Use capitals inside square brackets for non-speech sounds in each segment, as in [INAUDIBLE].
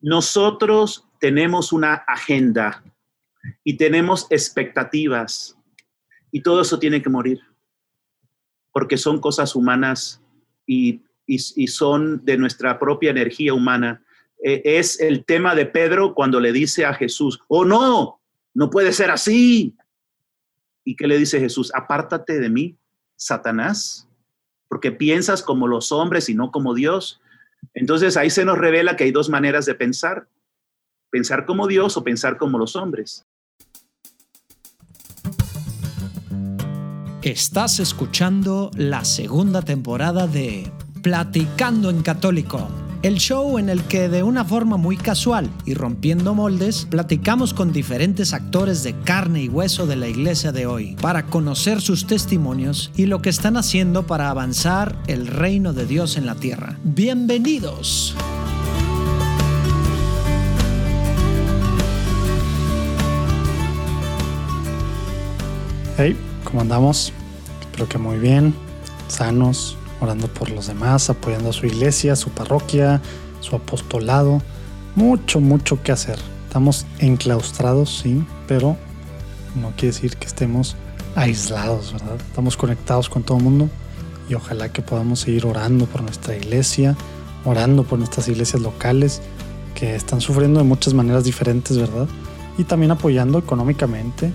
nosotros tenemos una agenda y tenemos expectativas y todo eso tiene que morir porque son cosas humanas y, son de nuestra propia energía humana. E, es el tema de Pedro cuando le dice a Jesús, oh no, no puede ser así. ¿Y qué le dice Jesús? Apártate de mí, Satanás, porque piensas como los hombres y no como Dios. Entonces ahí se nos revela que hay dos maneras de pensar, pensar como Dios o pensar como los hombres. Estás escuchando la segunda temporada de Platicando en Católico, el show en el que de una forma muy casual y rompiendo moldes, platicamos con diferentes actores de carne y hueso de la iglesia de hoy para conocer sus testimonios y lo que están haciendo para avanzar el reino de Dios en la tierra. Bienvenidos. Hey, ¿cómo andamos? Espero que muy bien, sanos, orando por los demás, apoyando a su iglesia, su parroquia, su apostolado. Mucho, mucho que hacer. Estamos enclaustrados, sí, pero no quiere decir que estemos aislados, ¿verdad? Estamos conectados con todo el mundo y ojalá que podamos seguir orando por nuestra iglesia, orando por nuestras iglesias locales que están sufriendo de muchas maneras diferentes, ¿verdad? Y también apoyando económicamente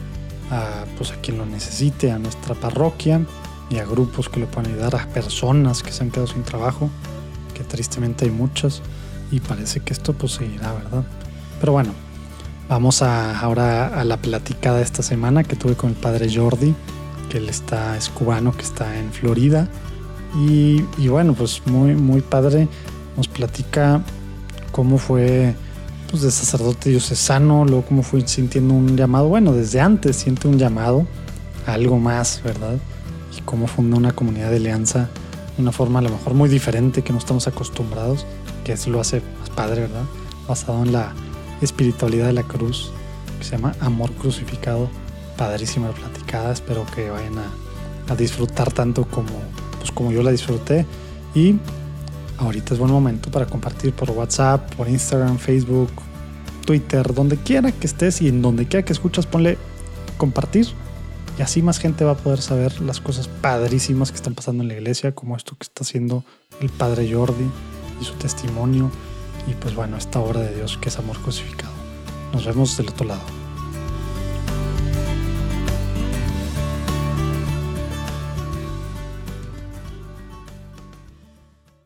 a, pues, a quien lo necesite, a nuestra parroquia y a grupos que le puedan ayudar, a personas que se han quedado sin trabajo, que tristemente hay muchas y parece que esto pues seguirá, ¿verdad? Pero bueno, vamos a, ahora a la platicada esta semana que tuve con el padre Jordi, que él está, es cubano, que está en Florida. Y, y bueno, pues muy, muy padre, nos platica cómo fue pues, de sacerdote diocesano, luego como fui sintiendo un llamado, bueno, desde antes siente un llamado a algo más, ¿verdad? Cómo fundó una comunidad de alianza de una forma a lo mejor muy diferente que no estamos acostumbrados, que eso lo hace más padre, ¿verdad? Basado en la espiritualidad de la cruz, que se llama Amor Crucificado. Padrísima la platicada, espero que vayan a, a disfrutar tanto como, pues como yo la disfruté. Y ahorita es buen momento para compartir por WhatsApp, por Instagram, Facebook, Twitter, donde quiera que estés y en donde quiera que escuchas, ponle compartir. Y así más gente va a poder saber las cosas padrísimas que están pasando en la iglesia, como esto que está haciendo el Padre Jordi y su testimonio. Y pues bueno, esta obra de Dios que es amor crucificado. Nos vemos del otro lado.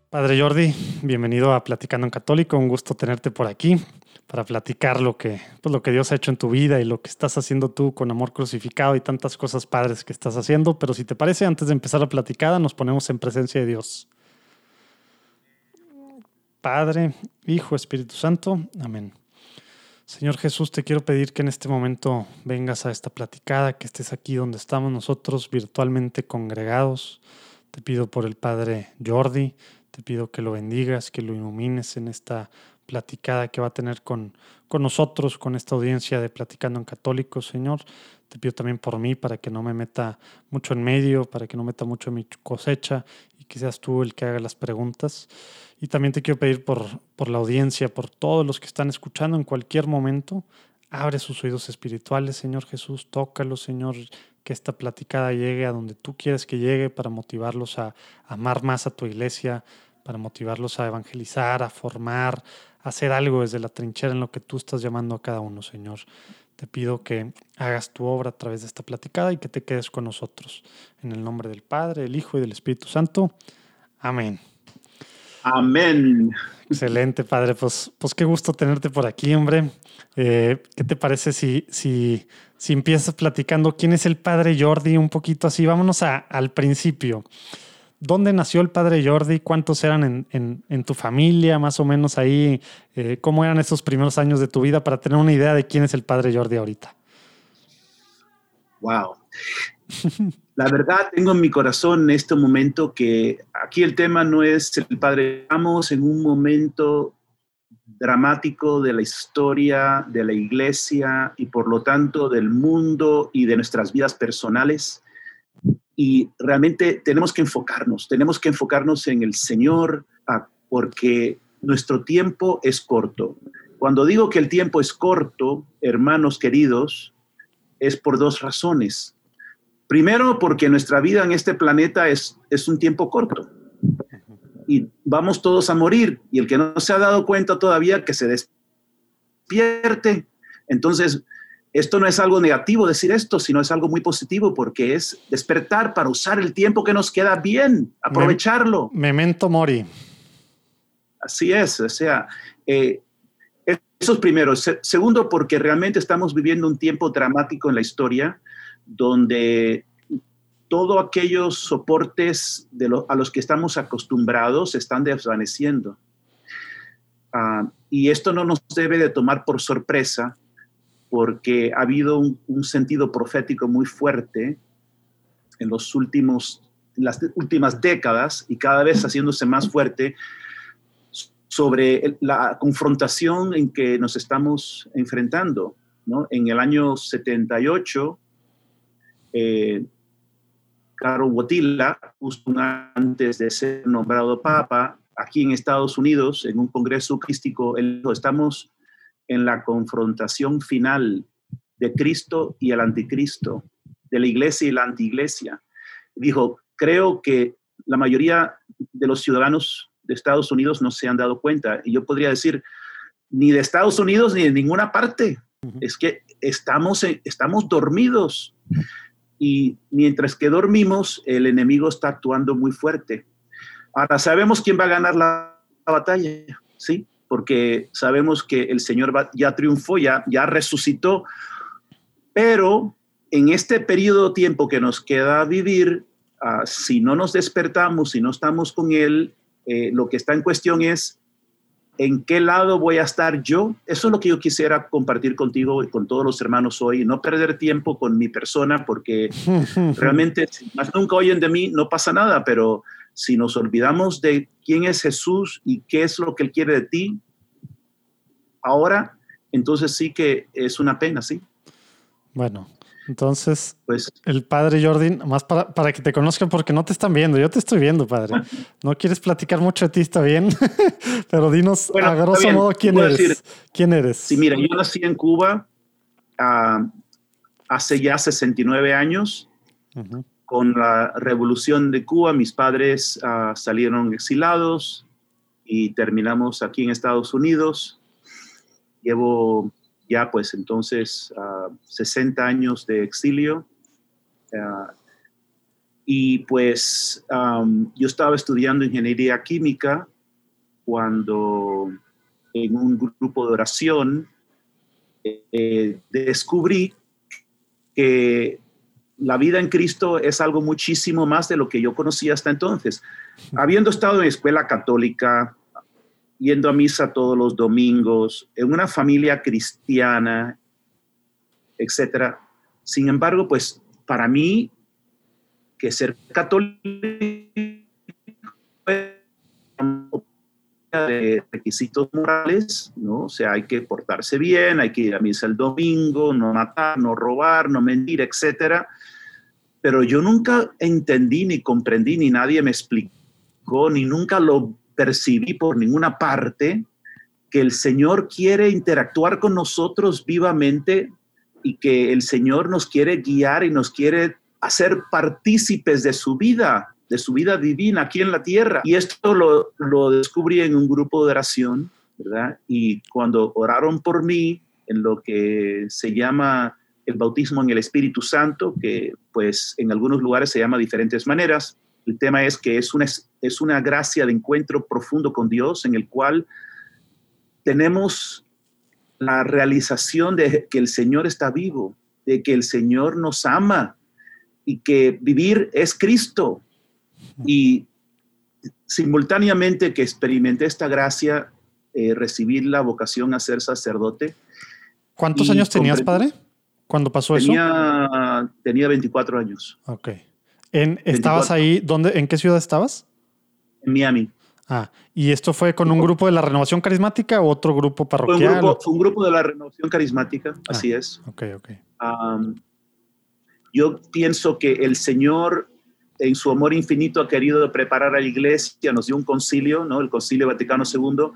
Padre Jordi, bienvenido a Platicando en Católico. Un gusto tenerte por aquí para platicar lo que, pues lo que Dios ha hecho en tu vida y lo que estás haciendo tú con amor crucificado y tantas cosas padres que estás haciendo. Pero si te parece, antes de empezar la platicada, nos ponemos en presencia de Dios. Padre, Hijo, Espíritu Santo. Amén. Señor Jesús, te quiero pedir que en este momento vengas a esta platicada, que estés aquí donde estamos nosotros virtualmente congregados. Te pido por el Padre Jordi, te pido que lo bendigas, que lo ilumines en esta platicada que va a tener con, con nosotros, con esta audiencia de Platicando en Católico, Señor. Te pido también por mí para que no me meta mucho en medio, para que no meta mucho en mi cosecha y que seas tú el que haga las preguntas. Y también te quiero pedir por, por la audiencia, por todos los que están escuchando en cualquier momento. Abre sus oídos espirituales, Señor Jesús, tócalos, Señor, que esta platicada llegue a donde tú quieres que llegue para motivarlos a amar más a tu iglesia, para motivarlos a evangelizar, a formar, hacer algo desde la trinchera en lo que tú estás llamando a cada uno, Señor. Te pido que hagas tu obra a través de esta platicada y que te quedes con nosotros. En el nombre del Padre, del Hijo y del Espíritu Santo. Amén. Amén. Excelente, Padre. Pues, pues qué gusto tenerte por aquí, hombre. Eh, ¿Qué te parece si, si, si empiezas platicando quién es el Padre Jordi un poquito así? Vámonos a, al principio. ¿Dónde nació el padre Jordi? ¿Cuántos eran en, tu familia? Más o menos ahí, eh, ¿cómo eran esos primeros años de tu vida para tener una idea de quién es el padre Jordi ahorita? Wow. La verdad, tengo en mi corazón en este momento que aquí el tema no es el padre. Estamos en un momento dramático de la historia de la iglesia y por lo tanto del mundo y de nuestras vidas personales y realmente tenemos que enfocarnos, tenemos que enfocarnos en el Señor ah, porque nuestro tiempo es corto Cuando digo que el tiempo es corto, hermanos queridos, es por dos razones. Primero, porque nuestra vida en este planeta es, es un tiempo corto y vamos todos a morir. Y el que no se ha dado cuenta todavía, que se despierte. Entonces, esto no es algo negativo decir esto, sino es algo muy positivo porque es despertar para usar el tiempo que nos queda bien, aprovecharlo. memento mori. Así es, o sea, eh, eso es primero. segundo, porque realmente estamos viviendo un tiempo dramático en la historia donde todos aquellos soportes de a los que estamos acostumbrados se están desvaneciendo. Ah, y esto no nos debe de tomar por sorpresa porque ha habido un, sentido profético muy fuerte en los últimos, las últimas décadas y cada vez haciéndose más fuerte sobre la confrontación en que nos estamos enfrentando. ¿no? En el año 78, eh, Carlos Wotila, justo antes de ser nombrado papa, aquí en Estados Unidos, en un congreso crístico, estamos en la confrontación final de Cristo y el anticristo, de la iglesia y la antiiglesia. Dijo, creo que la mayoría de los ciudadanos de Estados Unidos no se han dado cuenta. Y yo podría decir, ni de Estados Unidos ni de ninguna parte. Es que estamos, estamos dormidos. Y mientras que dormimos, el enemigo está actuando muy fuerte. Ahora sabemos quién va a ganar la, la batalla, ¿sí? Porque sabemos que el Señor ya triunfó, ya, ya resucitó, pero en este periodo de tiempo que nos queda vivir, ah, si no nos despertamos, si no estamos con Él, eh, lo que está en cuestión es en qué lado voy a estar yo. Eso es lo que yo quisiera compartir contigo y con todos los hermanos hoy, no perder tiempo con mi persona, porque [LAUGHS] realmente, más nunca oyen de mí, no pasa nada, pero si nos olvidamos de quién es Jesús y qué es lo que Él quiere de ti, ahora, entonces sí que es una pena, ¿sí? Bueno, entonces, pues, el padre Jordi, más para, para, que te conozcan, porque no te están viendo, yo te estoy viendo, padre. [LAUGHS] No quieres platicar mucho de ti, está bien, [LAUGHS] pero dinos a grosso modo quién eres. ¿Quién eres? Sí, mira, yo nací en Cuba ah, hace ya 69 años con la revolución de Cuba, mis padres ah, salieron exilados y terminamos aquí en Estados Unidos. Llevo ya pues entonces 60 ah, años de exilio. Ah, y pues yo estaba estudiando ingeniería química cuando en un grupo de oración eh, descubrí que la vida en Cristo es algo muchísimo más de lo que yo conocía hasta entonces. Habiendo estado en escuela católica, yendo a misa todos los domingos, en una familia cristiana, etcétera. Sin embargo, pues para mí, que ser católico de requisitos morales, ¿no? O sea, hay que portarse bien, hay que ir a misa el domingo, no matar, no robar, no mentir, etcétera. Pero yo nunca entendí ni comprendí ni nadie me explicó ni nunca lo percibí por ninguna parte que el Señor quiere interactuar con nosotros vivamente y que el Señor nos quiere guiar y nos quiere hacer partícipes de su vida de su vida divina aquí en la tierra. Y esto lo, lo descubrí en un grupo de oración, ¿verdad? Y cuando oraron por mí en lo que se llama el bautismo en el Espíritu Santo, que pues en algunos lugares se llama de diferentes maneras. El tema es que es una, es una gracia de encuentro profundo con Dios en el cual tenemos la realización de que el Señor está vivo, de que el Señor nos ama y que vivir es Cristo, y simultáneamente que experimenté esta gracia, eh, recibir la vocación a ser sacerdote. ¿Cuántos años tenías, padre? Cuando pasó eso? Tenía 24 años. Ok. En, ¿Estabas ahí? ¿dónde, ¿En qué ciudad estabas? En Miami. Ah, ¿y esto fue con un grupo de la renovación carismática o otro grupo parroquial? Fue un grupo, de la renovación carismática, ah, así es. Ok, ok. yo pienso que el Señor en su amor infinito ha querido preparar a la iglesia, nos dio un concilio, ¿no? el concilio Vaticano II,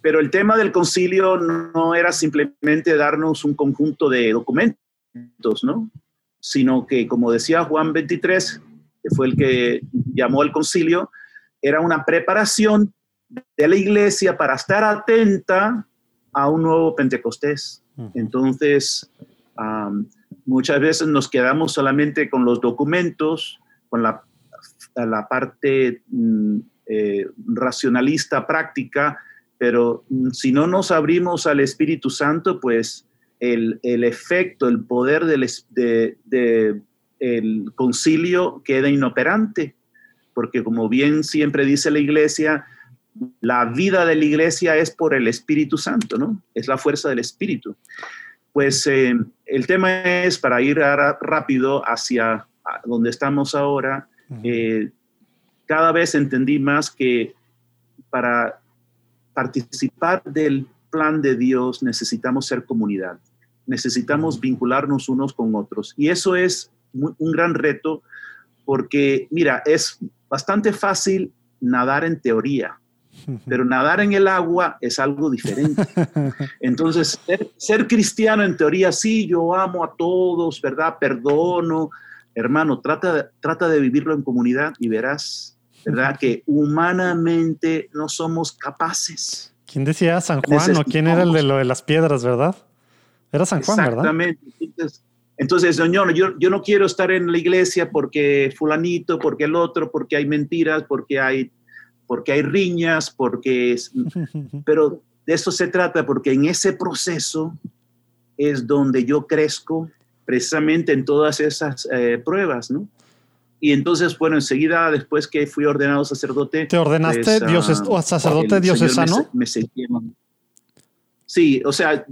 pero el tema del concilio no era simplemente darnos un conjunto de documentos, ¿no? Sino que, como decía Juan 23, que fue el que llamó al concilio, era una preparación de la iglesia para estar atenta a un nuevo Pentecostés. Entonces, muchas veces nos quedamos solamente con los documentos, con la, la parte mm, eh, racionalista práctica, pero mm, si no nos abrimos al Espíritu Santo, pues el, el efecto, el poder del de, el concilio queda inoperante, porque como bien siempre dice la iglesia, la vida de la iglesia es por el Espíritu Santo, ¿no? Es la fuerza del Espíritu. Pues eh, el tema es, para ir rápido hacia donde estamos ahora, eh, cada vez entendí más que para participar del plan de Dios necesitamos ser comunidad, necesitamos vincularnos unos con otros. Y eso es un gran reto porque, mira, es bastante fácil nadar en teoría, [LAUGHS] pero nadar en el agua es algo diferente. Entonces, ser, cristiano en teoría, sí, yo amo a todos, ¿verdad? Perdono. Hermano, trata, trata de vivirlo en comunidad y verás ¿verdad? Que humanamente no somos capaces. ¿Quién decía San Juan o quién era el de lo de las piedras, verdad? Era San Juan, ¿verdad? Exactamente. Entonces, señor, yo, yo no quiero estar en la iglesia porque fulanito, porque el otro, porque hay mentiras, porque hay, porque hay riñas, porque... Es, [LAUGHS] pero de eso se trata, porque en ese proceso es donde yo crezco precisamente en todas esas eh, pruebas, ¿no? Y entonces, bueno, enseguida, después que fui ordenado sacerdote. ¿Te ordenaste pues, dioses, o sacerdote diocesano? Me, sí, o sea,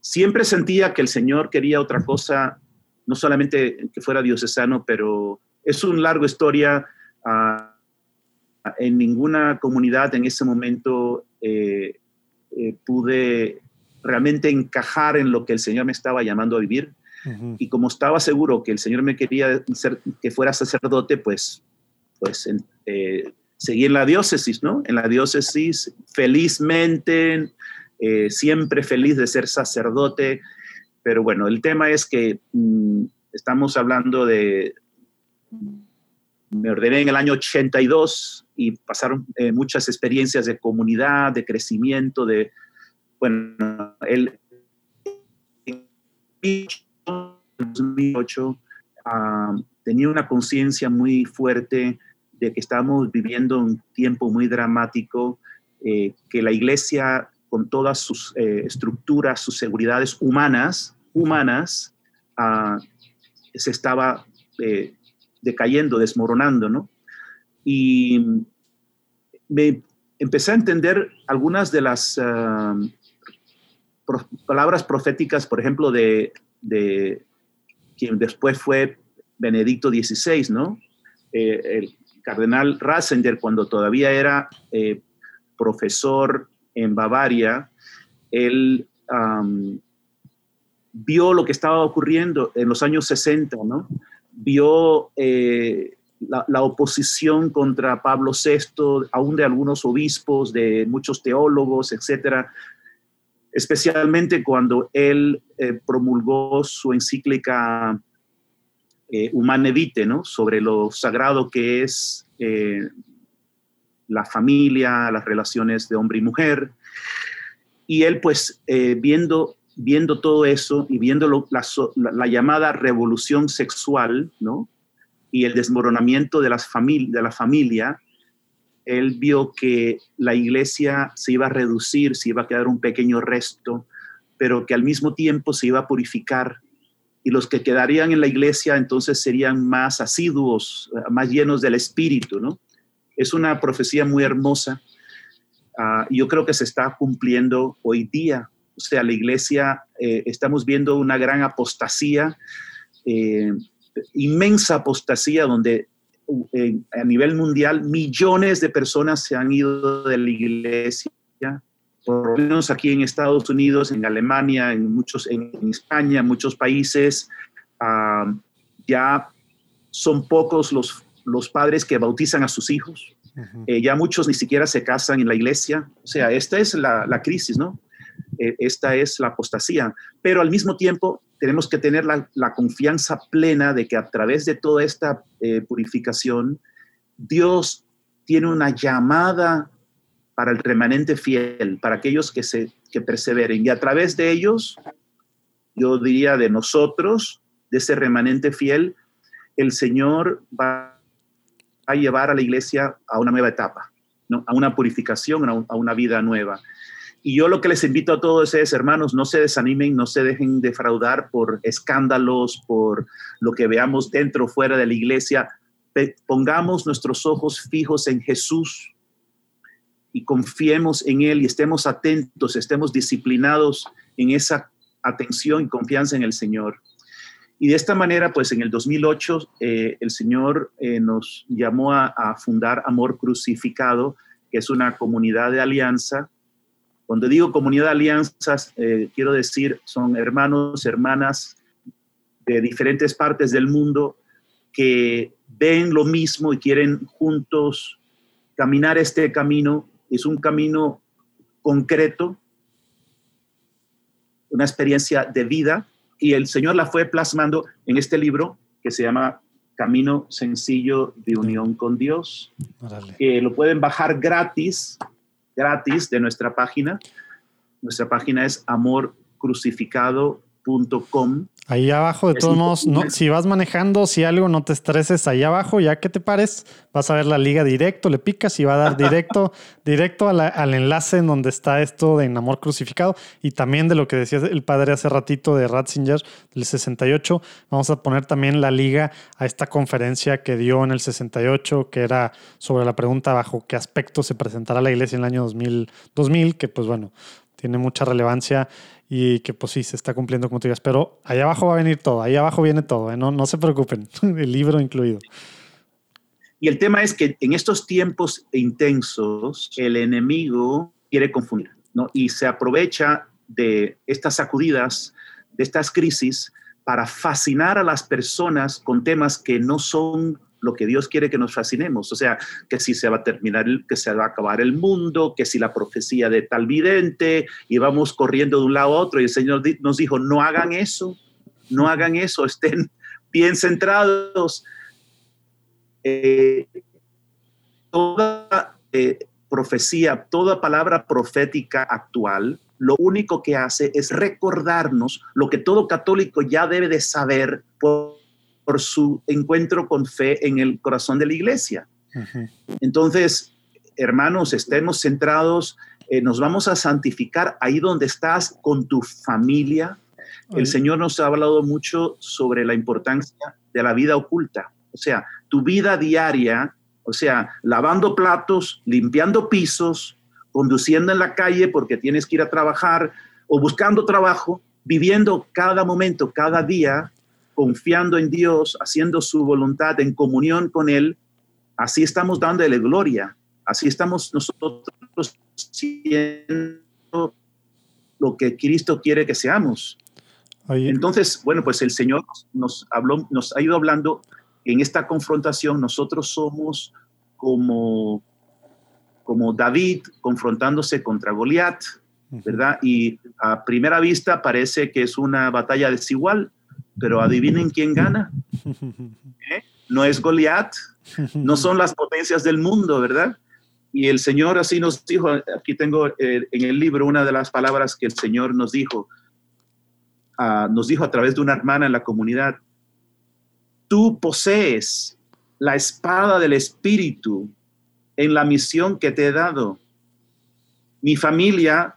siempre sentía que el Señor quería otra cosa, no solamente que fuera diocesano, pero es una larga historia. Uh, en ninguna comunidad en ese momento eh, eh, pude realmente encajar en lo que el Señor me estaba llamando a vivir. Y como estaba seguro que el Señor me quería que fuera sacerdote, pues, pues eh, seguí en la diócesis, ¿no? En la diócesis, felizmente, eh, siempre feliz de ser sacerdote. Pero bueno, el tema es que mm, estamos hablando de... Me ordené en el año 82 y pasaron eh, muchas experiencias de comunidad, de crecimiento, de, bueno, el 2008 ah, tenía una conciencia muy fuerte de que estábamos viviendo un tiempo muy dramático, eh, que la iglesia con todas sus eh, estructuras, sus seguridades humanas, humanas, ah, se estaba eh, decayendo, desmoronando, ¿no? Y me empecé a entender algunas de las ah, palabras proféticas, por ejemplo, de, de quien después fue Benedicto XVI, ¿no? Eh, el cardenal Ratzinger, cuando todavía era eh, profesor en Bavaria, él vio lo que estaba ocurriendo en los años 60, ¿no? Vio eh, la, la, oposición contra Pablo VI, aún de algunos obispos, de muchos teólogos, etcétera, especialmente cuando él eh, promulgó su encíclica eh, Humane Vitae, ¿no? sobre lo sagrado que es eh, la familia, las relaciones de hombre y mujer. Y él, pues, viendo, viendo todo eso y viendo la, la, llamada revolución sexual, ¿no? Y el desmoronamiento de, las de la familia, él vio que la iglesia se iba a reducir, se iba a quedar un pequeño resto, pero que al mismo tiempo se iba a purificar y los que quedarían en la iglesia entonces serían más asiduos, más llenos del espíritu, ¿no? Es una profecía muy hermosa uh, yo creo que se está cumpliendo hoy día. O sea, la iglesia, eh, estamos viendo una gran apostasía, eh, inmensa apostasía donde a nivel mundial, millones de personas se han ido de la iglesia, por lo menos aquí en Estados Unidos, en Alemania, en, muchos, en, España, en muchos países, ah, ya son pocos los, los padres que bautizan a sus hijos. Eh, ya muchos ni siquiera se casan en la iglesia. O sea, esta es la, crisis, ¿no? Eh, esta es la apostasía. Pero al mismo tiempo tenemos que tener la, confianza plena de que a través de toda esta eh, purificación, Dios tiene una llamada para el remanente fiel, para aquellos que, se, que perseveren. Y a través de ellos, yo diría de nosotros, de ese remanente fiel, el Señor va a llevar a la iglesia a una nueva etapa, ¿no? a una purificación, a, una vida nueva. Y yo lo que les invito a todos es, hermanos, no se desanimen, no se dejen defraudar por escándalos, por lo que veamos dentro o fuera de la iglesia. Pongamos nuestros ojos fijos en Jesús y confiemos en Él y estemos atentos, estemos disciplinados en esa atención y confianza en el Señor. Y de esta manera, pues en el 2008, eh, el Señor eh, nos llamó a, fundar Amor Crucificado, que es una comunidad de alianza. Cuando digo comunidad de alianzas, eh, quiero decir, son hermanos, hermanas de diferentes partes del mundo que ven lo mismo y quieren juntos caminar este camino. Es un camino concreto, una experiencia de vida y el Señor la fue plasmando en este libro que se llama Camino Sencillo de Unión con Dios, que lo pueden bajar gratis, gratis de nuestra página. Nuestra página es amorcrucificado.com Ahí abajo, de todos modos, no, si vas manejando, si algo, no te estreses ahí abajo, ya que te pares, vas a ver la liga directo, le picas y va a dar directo, [LAUGHS] directo al enlace en donde está esto de En Amor Crucificado y también de lo que decía el padre hace ratito de Ratzinger del 68. Vamos a poner también la liga a esta conferencia que dio en el 68, que era sobre la pregunta bajo qué aspecto se presentará la iglesia en el año 2000, 2000 que pues bueno, tiene mucha relevancia y que pues sí, se está cumpliendo como tú digas, pero allá abajo va a venir todo, ahí abajo viene todo, ¿eh? no, no se preocupen, [LAUGHS] el libro incluido. Y el tema es que en estos tiempos intensos, el enemigo quiere confundir, ¿no? Y se aprovecha de estas sacudidas, de estas crisis, para fascinar a las personas con temas que no son lo que Dios quiere que nos fascinemos. O sea, que si se va a terminar, que se va a acabar el mundo, que si la profecía de tal vidente, y vamos corriendo de un lado a otro. Y el Señor nos dijo, no hagan eso, no hagan eso, estén bien centrados. Eh, toda eh, profecía, toda palabra profética actual, lo único que hace es recordarnos lo que todo católico ya debe de saber por por su encuentro con fe en el corazón de la iglesia. Entonces, hermanos, estemos centrados, eh, nos vamos a santificar ahí donde estás con tu familia. El Señor nos ha hablado mucho sobre la importancia de la vida oculta, o sea, tu vida diaria, o sea, lavando platos, limpiando pisos, conduciendo en la calle porque tienes que ir a trabajar o buscando trabajo, viviendo cada momento, cada día confiando en Dios, haciendo su voluntad en comunión con Él, así estamos dándole gloria, así estamos nosotros siendo lo que Cristo quiere que seamos. Entonces, bueno, pues el Señor nos habló, nos ha ido hablando en esta confrontación, nosotros somos como, como David confrontándose contra Goliat, ¿verdad? Y a primera vista parece que es una batalla desigual, pero adivinen quién gana. [LAUGHS] ¿Eh? No es Goliat, no son las potencias del mundo, ¿verdad? Y el Señor así nos dijo, aquí tengo eh, en el libro una de las palabras que el Señor nos dijo, ah, nos dijo a través de una hermana en la comunidad, tú posees la espada del Espíritu en la misión que te he dado. Mi familia,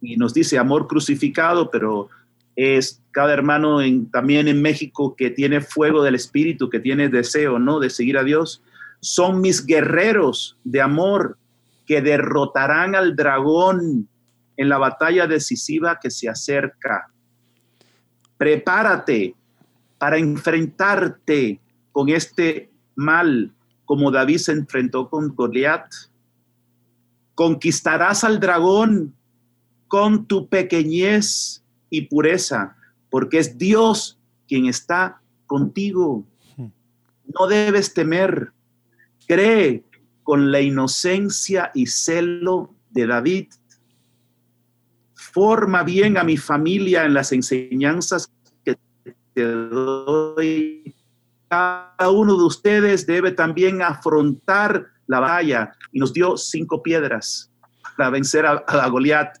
y nos dice amor crucificado, pero es cada hermano en, también en México que tiene fuego del Espíritu, que tiene deseo, ¿no? De seguir a Dios. Son mis guerreros de amor que derrotarán al dragón en la batalla decisiva que se acerca. Prepárate para enfrentarte con este mal como David se enfrentó con Goliat. Conquistarás al dragón con tu pequeñez y pureza, porque es Dios quien está contigo. No debes temer. Cree con la inocencia y celo de David. Forma bien a mi familia en las enseñanzas que te doy. Cada uno de ustedes debe también afrontar la batalla. Y nos dio cinco piedras para vencer a, a Goliat.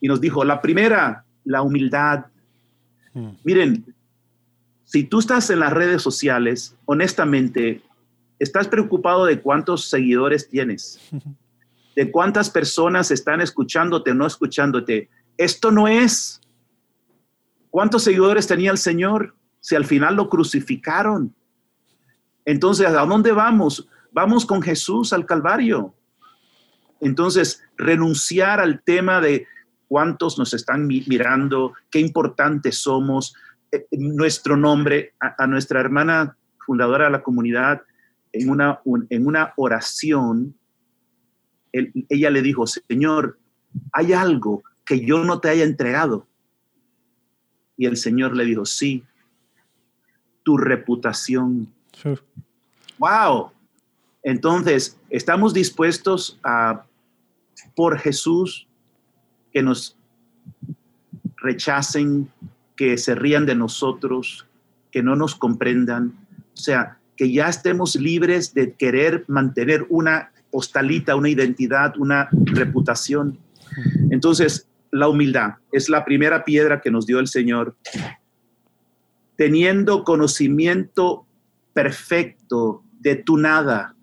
Y nos dijo, la primera, la humildad. Hmm. Miren, si tú estás en las redes sociales, honestamente, estás preocupado de cuántos seguidores tienes, [LAUGHS] de cuántas personas están escuchándote o no escuchándote. Esto no es. ¿Cuántos seguidores tenía el Señor? Si al final lo crucificaron. Entonces, ¿a dónde vamos? Vamos con Jesús al Calvario. Entonces, renunciar al tema de cuántos nos están mirando, qué importantes somos, eh, nuestro nombre, a, nuestra hermana fundadora de la comunidad, en una, en una oración, ella le dijo, Señor, hay algo que yo no te haya entregado. Y el Señor le dijo, sí, tu reputación. Wow. Entonces, estamos dispuestos a, por Jesús, que nos rechacen, que se rían de nosotros, que no nos comprendan. O sea, que ya estemos libres de querer mantener una postalita, una identidad, una reputación. Entonces, la humildad es la primera piedra que nos dio el Señor. Teniendo conocimiento perfecto de tu nada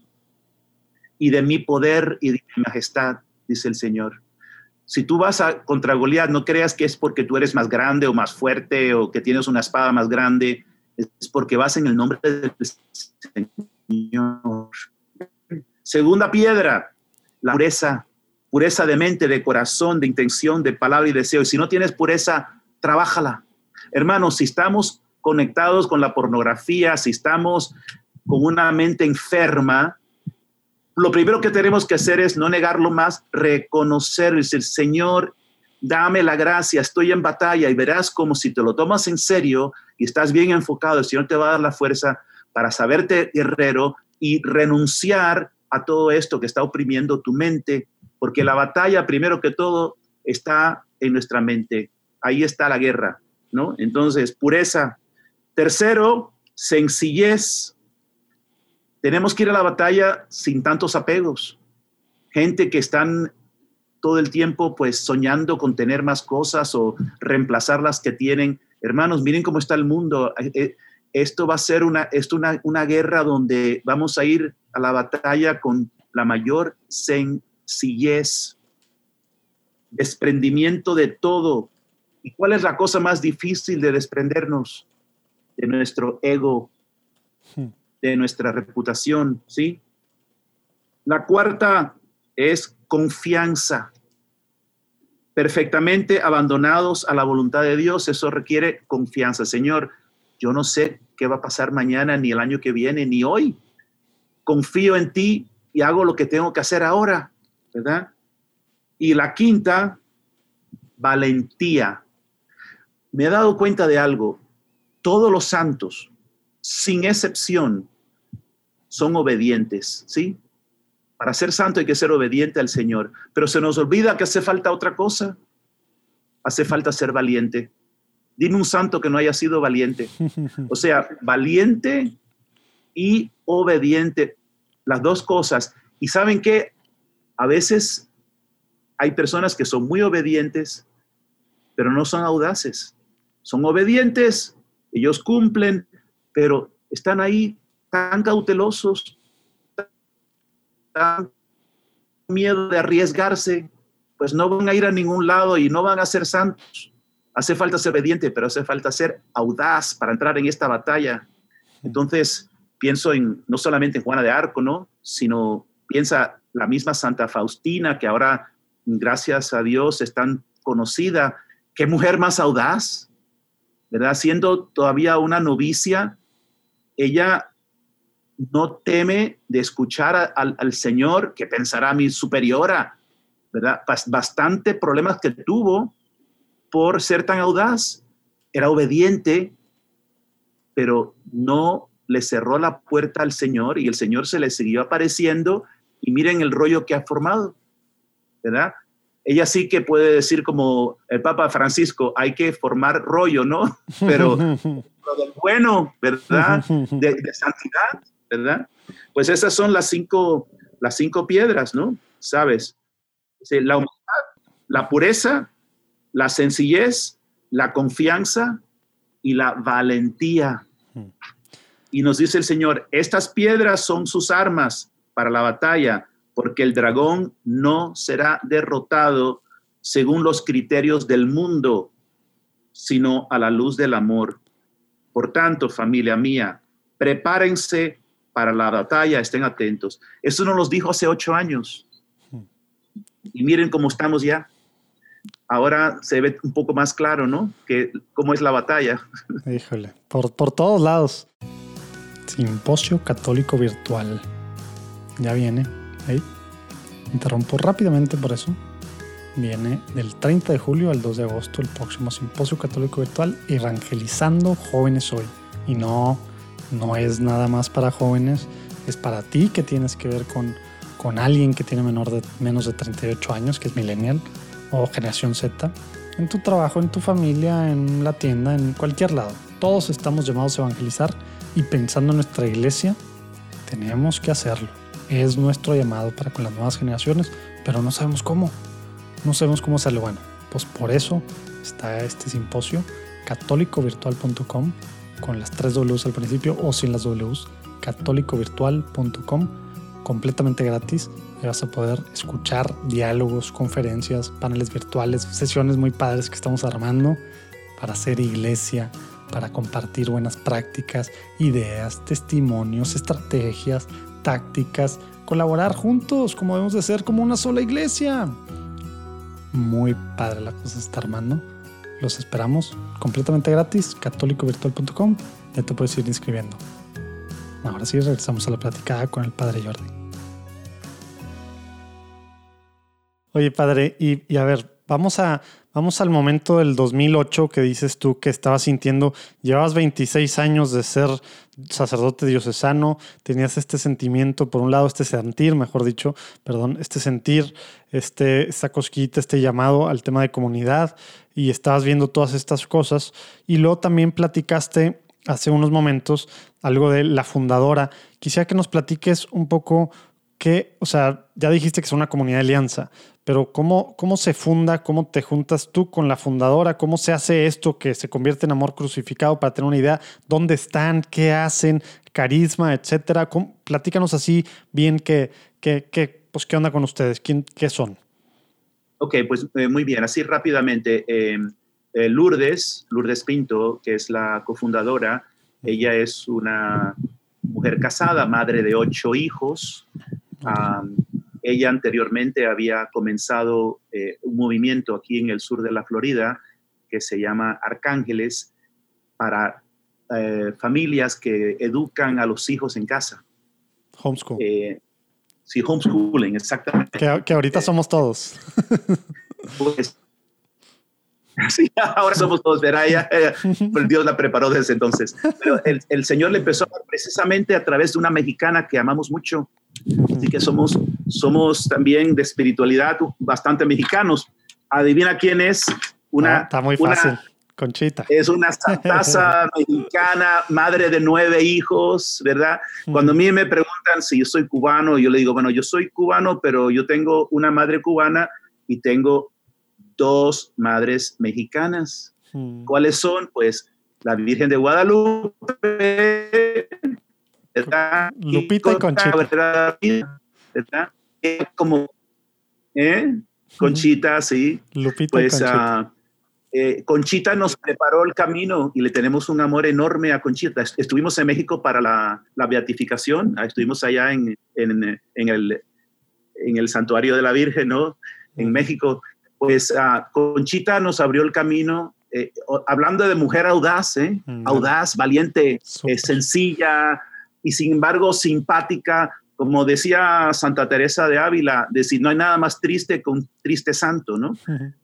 y de mi poder y de mi majestad, dice el Señor. Si tú vas a contra Goliat, no creas que es porque tú eres más grande o más fuerte o que tienes una espada más grande, es porque vas en el nombre del Señor. Segunda piedra, la pureza, pureza de mente, de corazón, de intención, de palabra y deseo. Y si no tienes pureza, trabájala. Hermanos, si estamos conectados con la pornografía, si estamos con una mente enferma, lo primero que tenemos que hacer es no negarlo más, reconocer, decir, Señor, dame la gracia, estoy en batalla y verás como si te lo tomas en serio y estás bien enfocado, el Señor te va a dar la fuerza para saberte guerrero y renunciar a todo esto que está oprimiendo tu mente, porque la batalla, primero que todo, está en nuestra mente. Ahí está la guerra, ¿no? Entonces, pureza. Tercero, sencillez. Tenemos que ir a la batalla sin tantos apegos. Gente que están todo el tiempo pues soñando con tener más cosas o reemplazar las que tienen. Hermanos, miren cómo está el mundo. Eh, eh, esto va a ser una, esto una, una guerra donde vamos a ir a la batalla con la mayor sencillez, desprendimiento de todo. ¿Y cuál es la cosa más difícil de desprendernos? De nuestro ego, hmm de nuestra reputación, ¿sí? La cuarta es confianza. Perfectamente abandonados a la voluntad de Dios, eso requiere confianza. Señor, yo no sé qué va a pasar mañana, ni el año que viene, ni hoy. Confío en ti y hago lo que tengo que hacer ahora, ¿verdad? Y la quinta, valentía. Me he dado cuenta de algo. Todos los santos, sin excepción, son obedientes, ¿sí? Para ser santo hay que ser obediente al Señor, pero se nos olvida que hace falta otra cosa. Hace falta ser valiente. Dime un santo que no haya sido valiente. O sea, valiente y obediente, las dos cosas. Y saben que a veces hay personas que son muy obedientes, pero no son audaces. Son obedientes, ellos cumplen, pero están ahí tan cautelosos, tan miedo de arriesgarse, pues no van a ir a ningún lado y no van a ser santos. Hace falta ser obediente, pero hace falta ser audaz para entrar en esta batalla. Entonces, pienso en no solamente en Juana de Arco, ¿no? Sino piensa la misma Santa Faustina, que ahora, gracias a Dios, es tan conocida. ¿Qué mujer más audaz? ¿Verdad? Siendo todavía una novicia, ella no teme de escuchar al, Señor que pensará mi superiora, ¿verdad? Bastante problemas que tuvo por ser tan audaz. Era obediente, pero no le cerró la puerta al Señor y el Señor se le siguió apareciendo y miren el rollo que ha formado, ¿verdad? Ella sí que puede decir como el Papa Francisco, hay que formar rollo, ¿no? [LAUGHS] Pero lo bueno, ¿verdad? De, de, santidad, ¿verdad? Pues esas son las cinco, las cinco piedras, ¿no? ¿Sabes? La humildad, la pureza, la sencillez, la confianza y la valentía. Y nos dice el Señor, estas piedras son sus armas para la batalla, porque el dragón no será derrotado según los criterios del mundo, sino a la luz del amor. Por tanto, familia mía, prepárense para la batalla, estén atentos. Eso nos lo dijo hace ocho años. Y miren cómo estamos ya. Ahora se ve un poco más claro, ¿no? Que cómo es la batalla. [LAUGHS] Híjole, por, por todos lados. Simposio Católico Virtual. Ya viene. Interrumpo rápidamente por eso. Viene del 30 de julio al 2 de agosto el próximo Simposio Católico Virtual Evangelizando Jóvenes Hoy. Y no, no es nada más para jóvenes, es para ti que tienes que ver con, con alguien que tiene menor de, menos de 38 años, que es millennial o generación Z, en tu trabajo, en tu familia, en la tienda, en cualquier lado. Todos estamos llamados a evangelizar y pensando en nuestra iglesia, tenemos que hacerlo. Es nuestro llamado para con las nuevas generaciones, pero no sabemos cómo. No sabemos cómo hacerlo. Bueno, pues por eso está este simposio católicovirtual.com con las tres Ws al principio o sin las Ws, católicovirtual.com completamente gratis y vas a poder escuchar diálogos, conferencias, paneles virtuales, sesiones muy padres que estamos armando para hacer iglesia, para compartir buenas prácticas, ideas, testimonios, estrategias, tácticas, colaborar juntos como debemos de ser como una sola iglesia. Muy padre la cosa está armando. Los esperamos completamente gratis, católicovirtual.com. Ya te puedes ir inscribiendo. Ahora sí, regresamos a la platicada con el padre Jordi. Oye, padre, y, a ver, vamos, a, vamos al momento del 2008 que dices tú que estabas sintiendo, llevabas 26 años de ser sacerdote diocesano, tenías este sentimiento, por un lado, este sentir, mejor dicho, perdón, este sentir, este, esta cosquillita, este llamado al tema de comunidad, y estabas viendo todas estas cosas, y luego también platicaste hace unos momentos algo de la fundadora. Quisiera que nos platiques un poco qué, o sea, ya dijiste que es una comunidad de alianza, pero ¿cómo, ¿cómo se funda, cómo te juntas tú con la fundadora? ¿Cómo se hace esto que se convierte en amor crucificado para tener una idea? ¿Dónde están? ¿Qué hacen? ¿Carisma? Etcétera. Platícanos así bien qué, qué, pues, qué onda con ustedes, ¿Quién, qué son. Ok, pues eh, muy bien, así rápidamente. Em, eh, Lourdes, Lourdes Pinto, que es la cofundadora, ella es una mujer casada, madre de ocho hijos. Ella anteriormente había comenzado eh, un movimiento aquí en el sur de la Florida que se llama Arcángeles para eh, familias que educan a los hijos en casa. Homeschool. sí, homeschooling, exactamente. Que, que ahorita somos todos. pues Sí, ahora somos todos, verá, pues Dios la preparó desde entonces. Pero el, el, Señor le empezó precisamente a través de una mexicana que amamos mucho. Así que somos, somos también de espiritualidad bastante mexicanos. Adivina quién es. Una, ah, está muy fácil. Conchita. Es una santaza [LAUGHS] mexicana, madre de nueve hijos, ¿verdad? Cuando a mí me preguntan si yo soy cubano, yo le digo, bueno, yo soy cubano, pero yo tengo una madre cubana y tengo dos madres mexicanas. Hmm. ¿Cuáles son? Pues la Virgen de Guadalupe, Lupita y Conchita. ¿verdad? Como, ¿eh? Conchita, sí. Lupita pues, y Conchita. Uh, eh, Conchita nos preparó el camino y le tenemos un amor enorme a Conchita. Estuvimos en México para la, la beatificación, ah, estuvimos allá en, en, en, el, en el santuario de la Virgen, ¿no? En México pues uh, Conchita nos abrió el camino, eh, hablando de mujer audaz, ¿eh? mm. audaz, valiente, eh, sencilla y sin embargo simpática, como decía Santa Teresa de Ávila, decir, no hay nada más triste que un triste santo, ¿no?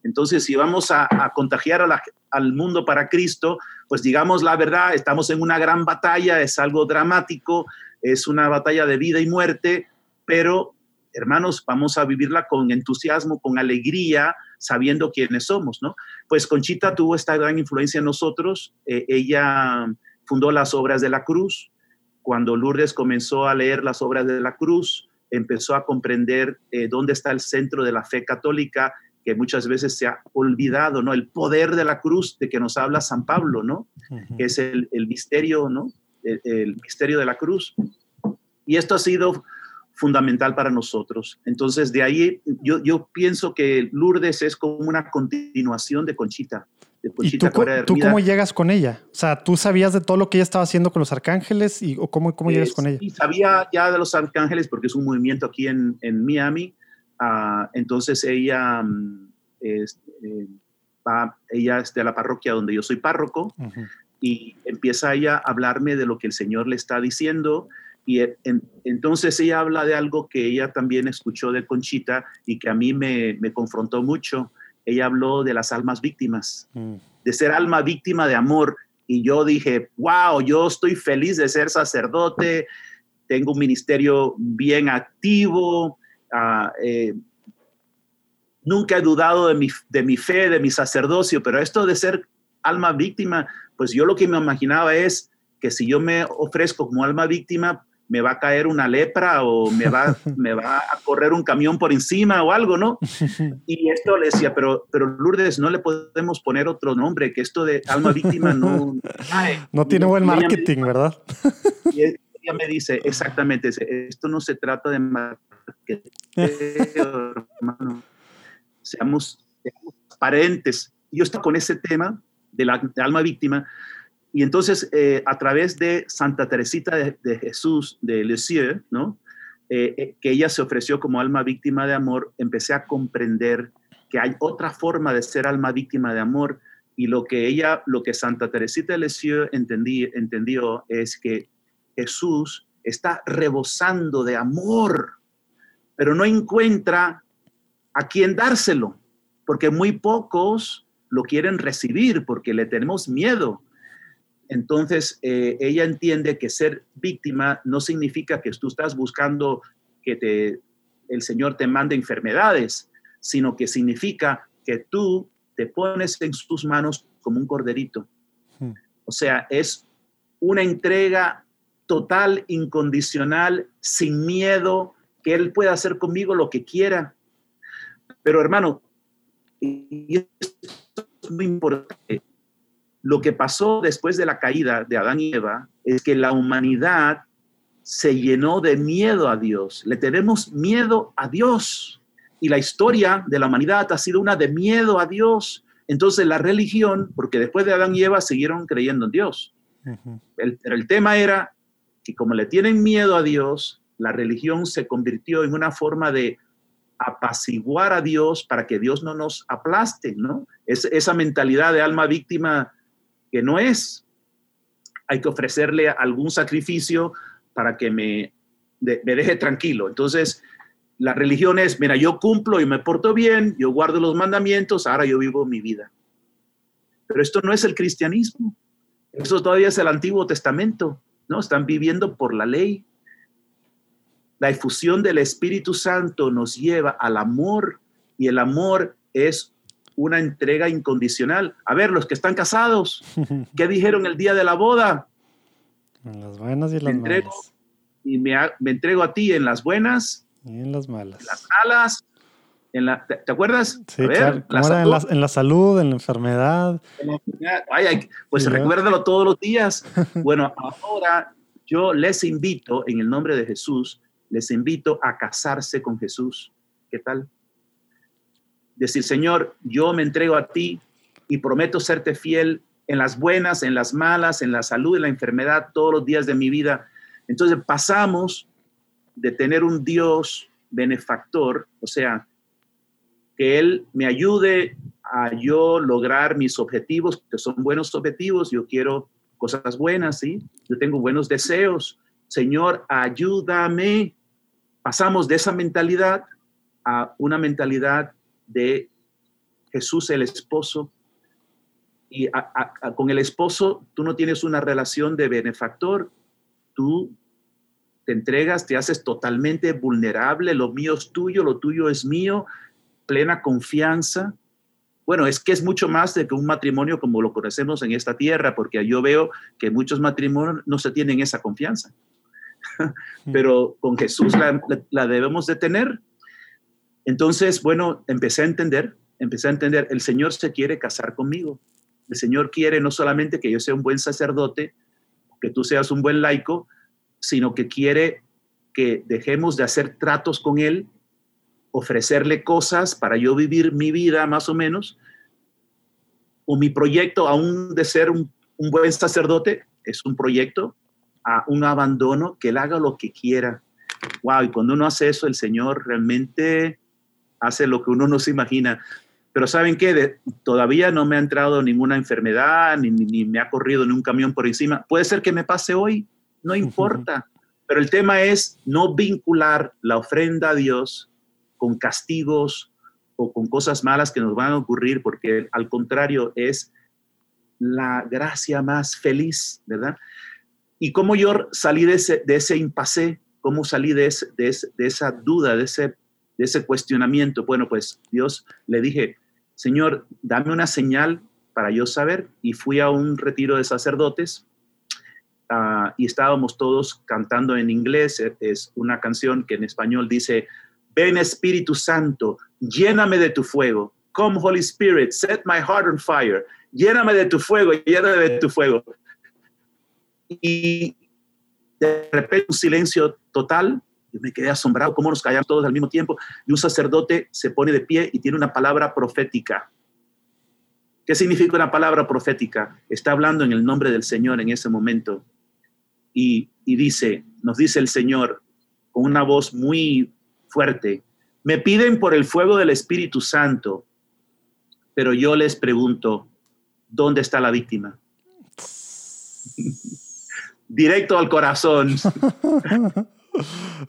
Entonces, si vamos a, a contagiar a la, al mundo para Cristo, pues digamos la verdad, estamos en una gran batalla, es algo dramático, es una batalla de vida y muerte, pero hermanos, vamos a vivirla con entusiasmo, con alegría, sabiendo quiénes somos, ¿no? Pues Conchita tuvo esta gran influencia en nosotros. Eh, ella fundó las obras de la cruz. Cuando Lourdes comenzó a leer las obras de la cruz, empezó a comprender eh, dónde está el centro de la fe católica, que muchas veces se ha olvidado, ¿no? El poder de la cruz de que nos habla San Pablo, ¿no? Que es el, misterio, ¿no? el, misterio de la cruz. Y esto ha sido fundamental para nosotros. Entonces, de ahí yo, yo pienso que Lourdes es como una continuación de Conchita. De Conchita ¿Y tú, cómo llegas con ella? O sea, ¿tú sabías de todo lo que ella estaba haciendo con los arcángeles y o cómo, cómo llegas con ella? Sí, sabía ya de los arcángeles porque es un movimiento aquí en, en Miami. Uh, entonces ella mm, es, eh, va, ella es de la parroquia donde yo soy párroco y empieza ella a hablarme de lo que el Señor le está diciendo y entonces ella habla de algo que ella también escuchó de Conchita y que a mí me, confrontó mucho. Ella habló de las almas víctimas, mm. de ser alma víctima de amor. Y yo dije, wow, yo estoy feliz de ser sacerdote, tengo un ministerio bien activo, ah, eh, nunca he dudado de mi, de mi fe, de mi sacerdocio, pero esto de ser alma víctima, pues yo lo que me imaginaba es que si yo me ofrezco como alma víctima, me va a caer una lepra o me va, [LAUGHS] me va a correr un camión por encima o algo, ¿no? [LAUGHS] Y esto le decía, pero, pero Lourdes, no le podemos poner otro nombre, que esto de alma víctima no... [LAUGHS] no tiene buen marketing, ¿verdad? Y ella me dice, exactamente, esto no se trata de marketing, hermano. Seamos, seamos. Yo estoy con ese tema de la de alma víctima, y entonces, eh, a través de Santa Teresita de, Jesús de Lisieux, ¿no? Eh, eh, que ella se ofreció como alma víctima de amor, empecé a comprender que hay otra forma de ser alma víctima de amor y lo que ella, lo que Santa Teresita de Lisieux entendí, entendió es que Jesús está rebosando de amor, pero no encuentra a quién dárselo, porque muy pocos lo quieren recibir porque le tenemos miedo. Entonces, eh, ella entiende que ser víctima no significa que tú estás buscando que te, el Señor te mande enfermedades, sino que significa que tú te pones en sus manos como un corderito. Hmm. O sea, es una entrega total, incondicional, sin miedo, que Él pueda hacer conmigo lo que quiera. Pero hermano, y esto es muy importante, lo que pasó después de la caída de Adán y Eva es que la humanidad se llenó de miedo a Dios. Le tenemos miedo a Dios. Y la historia de la humanidad ha sido una de miedo a Dios. Entonces la religión, porque después de Adán y Eva siguieron creyendo en Dios. pero el tema era que como le tienen miedo a Dios, la religión se convirtió en una forma de apaciguar a Dios para que Dios no nos aplaste, ¿no? Es, esa mentalidad de alma víctima que no es. Hay que ofrecerle algún sacrificio para que me, me deje tranquilo. Entonces, la religión es, mira, yo cumplo y me porto bien, yo guardo los mandamientos, ahora yo vivo mi vida. Pero esto no es el cristianismo. Eso todavía es el Antiguo Testamento, ¿no? Están viviendo por la ley. La efusión del Espíritu Santo nos lleva al amor y el amor es una entrega incondicional. A ver, los que están casados, ¿qué [LAUGHS] dijeron el día de la boda? En las buenas y en las malas. Y me, entrego a ti en las buenas. Y en las malas. En las malas. En la, ¿te, acuerdas? Sí, claro. en, la, salud, en la enfermedad. pues recuérdalo todos los días. [LAUGHS] bueno, ahora yo les invito, en el nombre de Jesús, les invito a casarse con Jesús. ¿Qué tal? Decir, Señor, yo me entrego a ti y prometo serte fiel en las buenas, en las malas, en la salud, en la enfermedad, todos los días de mi vida. Entonces pasamos de tener un Dios benefactor, o sea, que Él me ayude a yo lograr mis objetivos, que son buenos objetivos, yo quiero cosas buenas, ¿sí? Yo tengo buenos deseos. Señor, ayúdame. Pasamos de esa mentalidad a una mentalidad de Jesús el esposo. Y con el esposo tú no tienes una relación de benefactor, tú te entregas, te haces totalmente vulnerable, lo mío es tuyo, lo tuyo es mío, plena confianza. Bueno, es que es mucho más de que un matrimonio como lo conocemos en esta tierra, porque yo veo que muchos matrimonios no se tienen esa confianza. [LAUGHS] Pero con Jesús la, debemos de tener. Entonces, bueno, empecé a entender, empecé a entender, el Señor se quiere casar conmigo. El Señor quiere no solamente que yo sea un buen sacerdote, que tú seas un buen laico, sino que quiere que dejemos de hacer tratos con Él, ofrecerle cosas para yo vivir mi vida más o menos, o mi proyecto aún de ser un, buen sacerdote es un proyecto a un abandono, que Él haga lo que quiera. Wow, y cuando uno hace eso, el Señor realmente hace lo que uno no se imagina. Pero ¿saben qué? todavía no me ha entrado ninguna enfermedad, ni, ni, me ha corrido ni un camión por encima. Puede ser que me pase hoy, no importa. Pero el tema es no vincular la ofrenda a Dios con castigos o con cosas malas que nos van a ocurrir, porque al contrario es la gracia más feliz, ¿verdad? Y cómo yo salí de ese, de ese impasse, cómo salí de, de, esa duda, de ese, de ese cuestionamiento. Bueno, pues Dios le dije, Señor, dame una señal para yo saber. Y fui a un retiro de sacerdotes Ah, y estábamos todos cantando en inglés. E, es una canción que en español dice, ven Espíritu Santo, lléname de tu fuego. Come Holy Spirit, set my heart on fire. Lléname de tu fuego, lléname de tu fuego. Y de repente un silencio total. Yo me quedé asombrado cómo nos callamos todos al mismo tiempo. Y un sacerdote se pone de pie y tiene una palabra profética. ¿Qué significa una palabra profética? Está hablando en el nombre del Señor en ese momento y, dice, nos dice el Señor con una voz muy fuerte, me piden por el fuego del Espíritu Santo, pero yo les pregunto, ¿dónde está la víctima? [LAUGHS] Directo al corazón. [LAUGHS]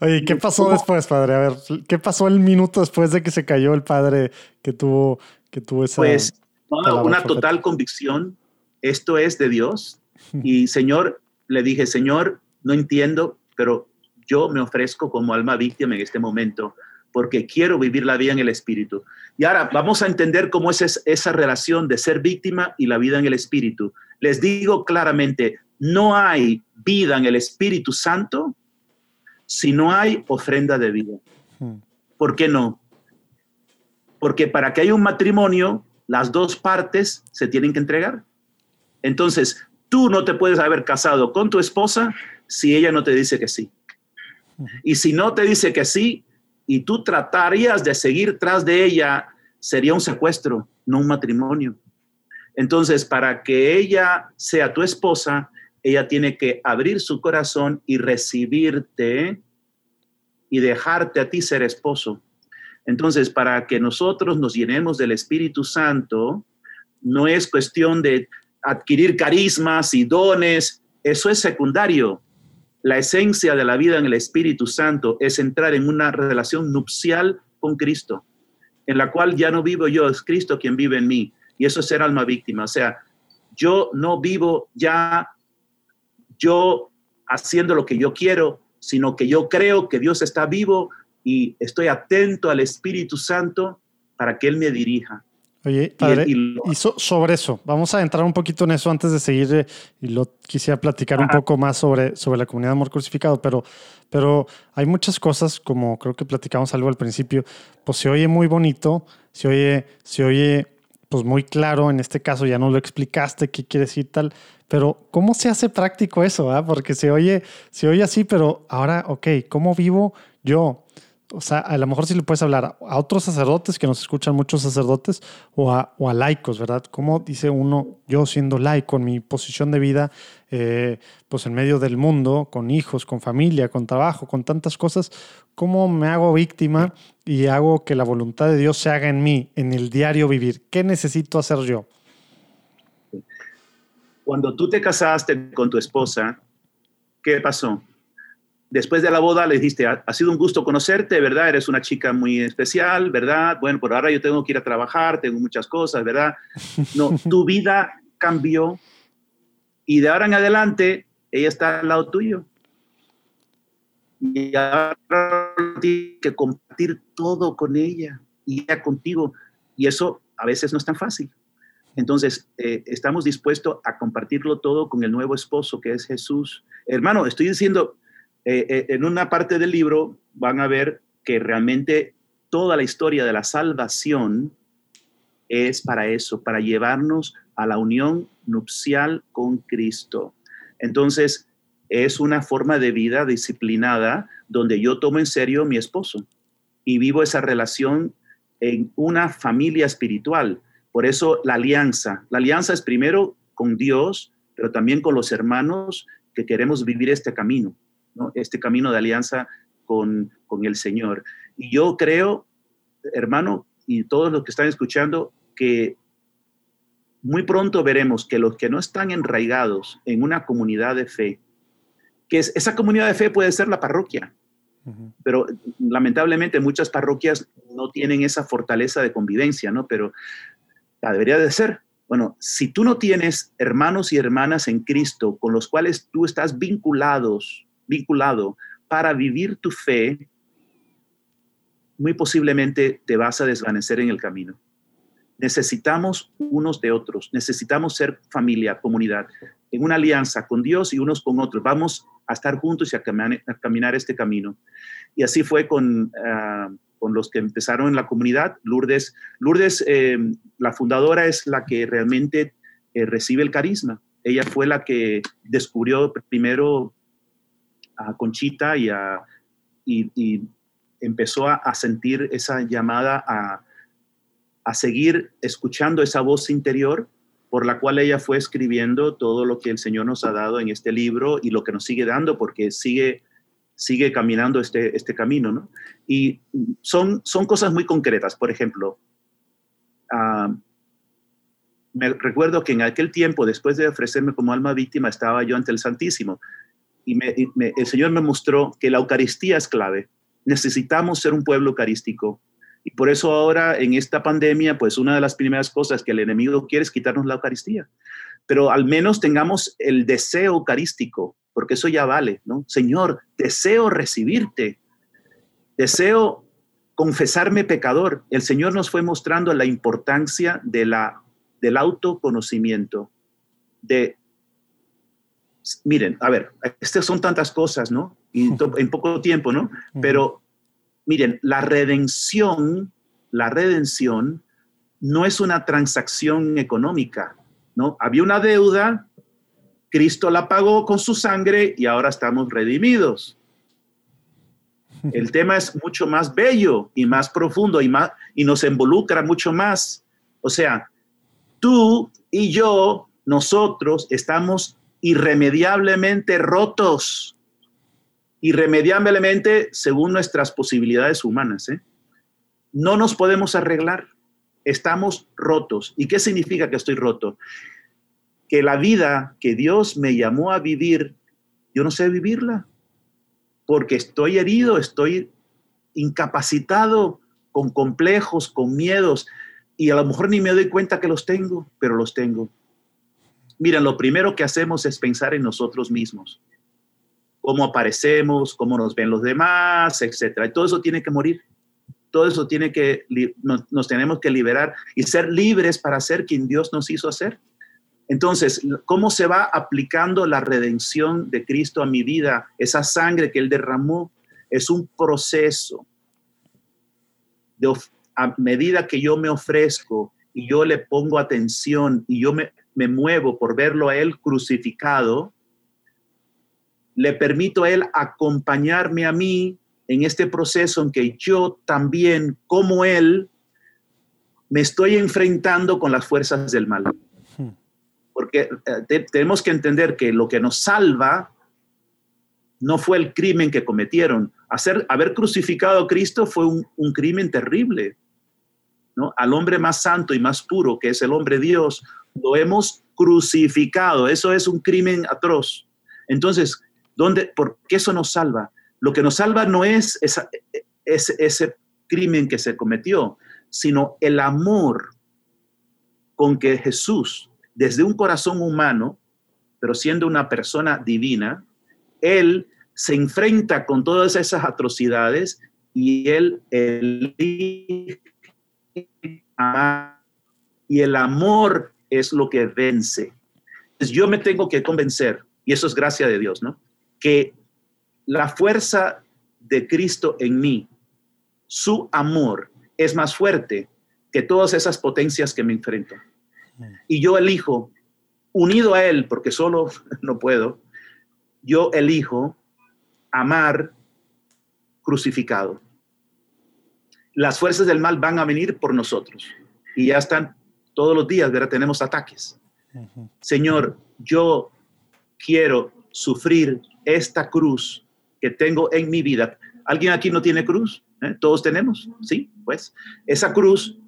Oye, ¿qué pasó después, padre? A ver, ¿qué pasó el minuto después de que se cayó el padre que tuvo, que tuvo esa... Pues una total convicción, esto es de Dios. Y Señor, le dije, Señor, no entiendo, pero yo me ofrezco como alma víctima en este momento porque quiero vivir la vida en el Espíritu. Y ahora vamos a entender cómo es esa relación de ser víctima y la vida en el Espíritu. Les digo claramente, no hay vida en el Espíritu Santo si no hay ofrenda de vida. Hmm. ¿Por qué no? Porque para que haya un matrimonio, las dos partes se tienen que entregar. Entonces, Tú no te puedes haber casado con tu esposa si ella no te dice que sí. Y si no te dice que sí y tú tratarías de seguir tras de ella, sería un secuestro, no un matrimonio. Entonces, para que ella sea tu esposa, ella tiene que abrir su corazón y recibirte y dejarte a ti ser esposo. Entonces, para que nosotros nos llenemos del Espíritu Santo, no es cuestión de adquirir carismas y dones, eso es secundario. La esencia de la vida en el Espíritu Santo es entrar en una relación nupcial con Cristo, en la cual ya no vivo yo, es Cristo quien vive en mí. Y eso es ser alma víctima. O sea, yo no vivo ya yo haciendo lo que yo quiero, sino que yo creo que Dios está vivo y estoy atento al Espíritu Santo para que Él me dirija. Oye, padre, y, sobre eso, vamos a entrar un poquito en eso antes de seguir eh, y lo quisiera platicar un poco más sobre, sobre la comunidad de amor crucificado, pero, pero hay muchas cosas, como creo que platicamos algo al principio, pues se oye muy bonito, se oye, se oye pues muy claro, en este caso ya no lo explicaste qué quiere decir tal, pero ¿cómo se hace práctico eso? Ah? Porque se oye, se oye así, pero ahora, ok, ¿cómo vivo yo? o sea, a lo mejor sí le puedes hablar a otros sacerdotes que nos escuchan muchos sacerdotes o a, o a laicos, ¿verdad? ¿Cómo dice uno, yo siendo laico en mi posición de vida, eh, pues en medio del mundo, con hijos, con familia, con trabajo, con tantas cosas, cómo me hago víctima y hago que la voluntad de Dios se haga en mí, en el diario vivir? ¿Qué necesito hacer yo? Cuando tú te casaste con tu esposa, ¿qué pasó? después de la boda le dijiste, ha, sido un gusto conocerte, ¿verdad? Eres una chica muy especial, ¿verdad? Bueno, por ahora yo tengo que ir a trabajar, tengo muchas cosas, ¿verdad? No, [LAUGHS] tu vida cambió y de ahora en adelante ella está al lado tuyo. y ahora tienes que compartir todo con ella y ella contigo. Y eso a veces no es tan fácil. Entonces, eh, estamos dispuestos a compartirlo todo con el nuevo esposo que es Jesús. Hermano, estoy diciendo, eh, eh, en una parte del libro van a ver que realmente toda la historia de la salvación es para eso, para llevarnos a la unión nupcial con Cristo. Entonces, es una forma de vida disciplinada donde yo tomo en serio a mi esposo y vivo esa relación en una familia espiritual. Por eso la alianza. La alianza es primero con Dios, pero también con los hermanos que queremos vivir este camino, este camino de alianza con, con el Señor. Y yo creo, hermano, y todos los que están escuchando, que muy pronto veremos que los que no están enraigados en una comunidad de fe, que esa comunidad de fe puede ser la parroquia, pero lamentablemente muchas parroquias no tienen esa fortaleza de convivencia, ¿no? Pero la debería de ser. Bueno, si tú no tienes hermanos y hermanas en Cristo con los cuales tú estás vinculados, vinculado para vivir tu fe, muy posiblemente te vas a desvanecer en el camino. Necesitamos unos de otros, necesitamos ser familia, comunidad, en una alianza con Dios y unos con otros. Vamos a estar juntos y a caminar, este camino. Y así fue con, ah, con, los que empezaron en la comunidad. Lourdes, Lourdes eh, la fundadora, es la que realmente eh, recibe el carisma. Ella fue la que descubrió primero a Conchita y, empezó a, sentir esa llamada a seguir escuchando esa voz interior por la cual ella fue escribiendo todo lo que el Señor nos ha dado en este libro y lo que nos sigue dando, porque sigue, sigue caminando este, este camino, ¿no? Y son, son cosas muy concretas. Por ejemplo, ah, me recuerdo que en aquel tiempo, después de ofrecerme como alma víctima, estaba yo ante el Santísimo y, el Señor me mostró que la Eucaristía es clave. Necesitamos ser un pueblo eucarístico. Y por eso ahora en esta pandemia, pues una de las primeras cosas que el enemigo quiere es quitarnos la Eucaristía. Pero al menos tengamos el deseo eucarístico, porque eso ya vale, ¿no? Señor, deseo recibirte. Deseo confesarme pecador. El Señor nos fue mostrando la importancia de la, del autoconocimiento, de miren, a ver, estas son tantas cosas, ¿no? Y en poco tiempo, ¿no? Pero miren, la redención, la redención no es una transacción económica, ¿no? Había una deuda, Cristo la pagó con su sangre y ahora estamos redimidos. El tema es mucho más bello y más profundo y, más, y nos involucra mucho más. O sea, tú y yo, nosotros estamos irremediablemente rotos, irremediablemente según nuestras posibilidades humanas. ¿eh? No nos podemos arreglar, estamos rotos. ¿Y qué significa que estoy roto? Que la vida que Dios me llamó a vivir, yo no sé vivirla, porque estoy herido, estoy incapacitado, con complejos, con miedos, y a lo mejor ni me doy cuenta que los tengo, pero los tengo. Miren, lo primero que hacemos es pensar en nosotros mismos, cómo aparecemos, cómo nos ven los demás, etcétera. Y todo eso tiene que morir. Todo eso tiene que, nos, tenemos que liberar y ser libres para ser quien Dios nos hizo hacer. Entonces, ¿cómo se va aplicando la redención de Cristo a mi vida? Esa sangre que Él derramó es un proceso. A medida que yo me ofrezco y yo le pongo atención y yo me, me muevo por verlo a Él crucificado, le permito a Él acompañarme a mí en este proceso en que yo también, como Él, me estoy enfrentando con las fuerzas del mal. Porque eh, tenemos que entender que lo que nos salva no fue el crimen que cometieron. Hacer, haber crucificado a Cristo fue un, crimen terrible. ¿no? Al hombre más santo y más puro, que es el hombre Dios, lo hemos crucificado. Eso es un crimen atroz. Entonces, ¿dónde, ¿por qué eso nos salva? Lo que nos salva no es ese crimen que se cometió, sino el amor con que Jesús, desde un corazón humano, pero siendo una persona divina, Él se enfrenta con todas esas atrocidades y él elige y el amor es lo que vence. Entonces yo me tengo que convencer, y eso es gracia de Dios, ¿no? Que la fuerza de Cristo en mí, su amor, es más fuerte que todas esas potencias que me enfrento. Y yo elijo, unido a Él, porque solo [LAUGHS] no puedo, yo elijo amar crucificado. Las fuerzas del mal van a venir por nosotros y ya están todos los días, ¿verdad? Tenemos ataques. Señor, yo quiero sufrir esta cruz que tengo en mi vida. ¿Alguien aquí no tiene cruz? ¿Eh? Todos tenemos, ¿sí? Pues esa cruz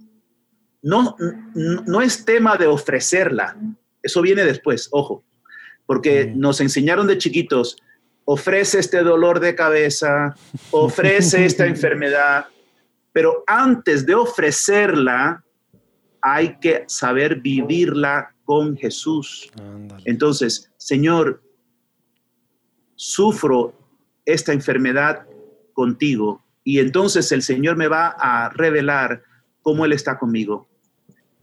no, no es tema de ofrecerla, eso viene después, ojo, porque nos enseñaron de chiquitos, ofrece este dolor de cabeza, ofrece [LAUGHS] esta enfermedad, pero antes de ofrecerla, hay que saber vivirla con Jesús. Entonces, Señor, sufro esta enfermedad contigo y entonces el Señor me va a revelar cómo Él está conmigo.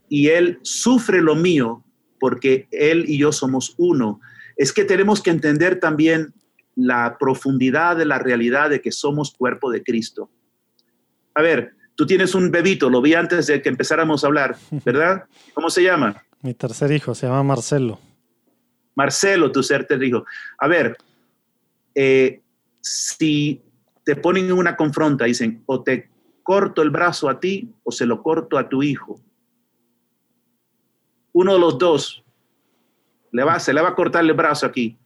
Y Él sufre lo mío porque Él y yo somos uno. Es que tenemos que entender también la profundidad de la realidad de que somos cuerpo de Cristo. A ver, tú tienes un bebito, lo vi antes de que empezáramos a hablar, [LAUGHS] ¿verdad? ¿Cómo se llama? Mi tercer hijo se llama Marcelo. Marcelo, tu tercer hijo. A ver, eh, si te ponen en una confronta, dicen, o te corto el brazo a ti o se lo corto a tu hijo uno de los dos le va, se le va a cortar el brazo aquí.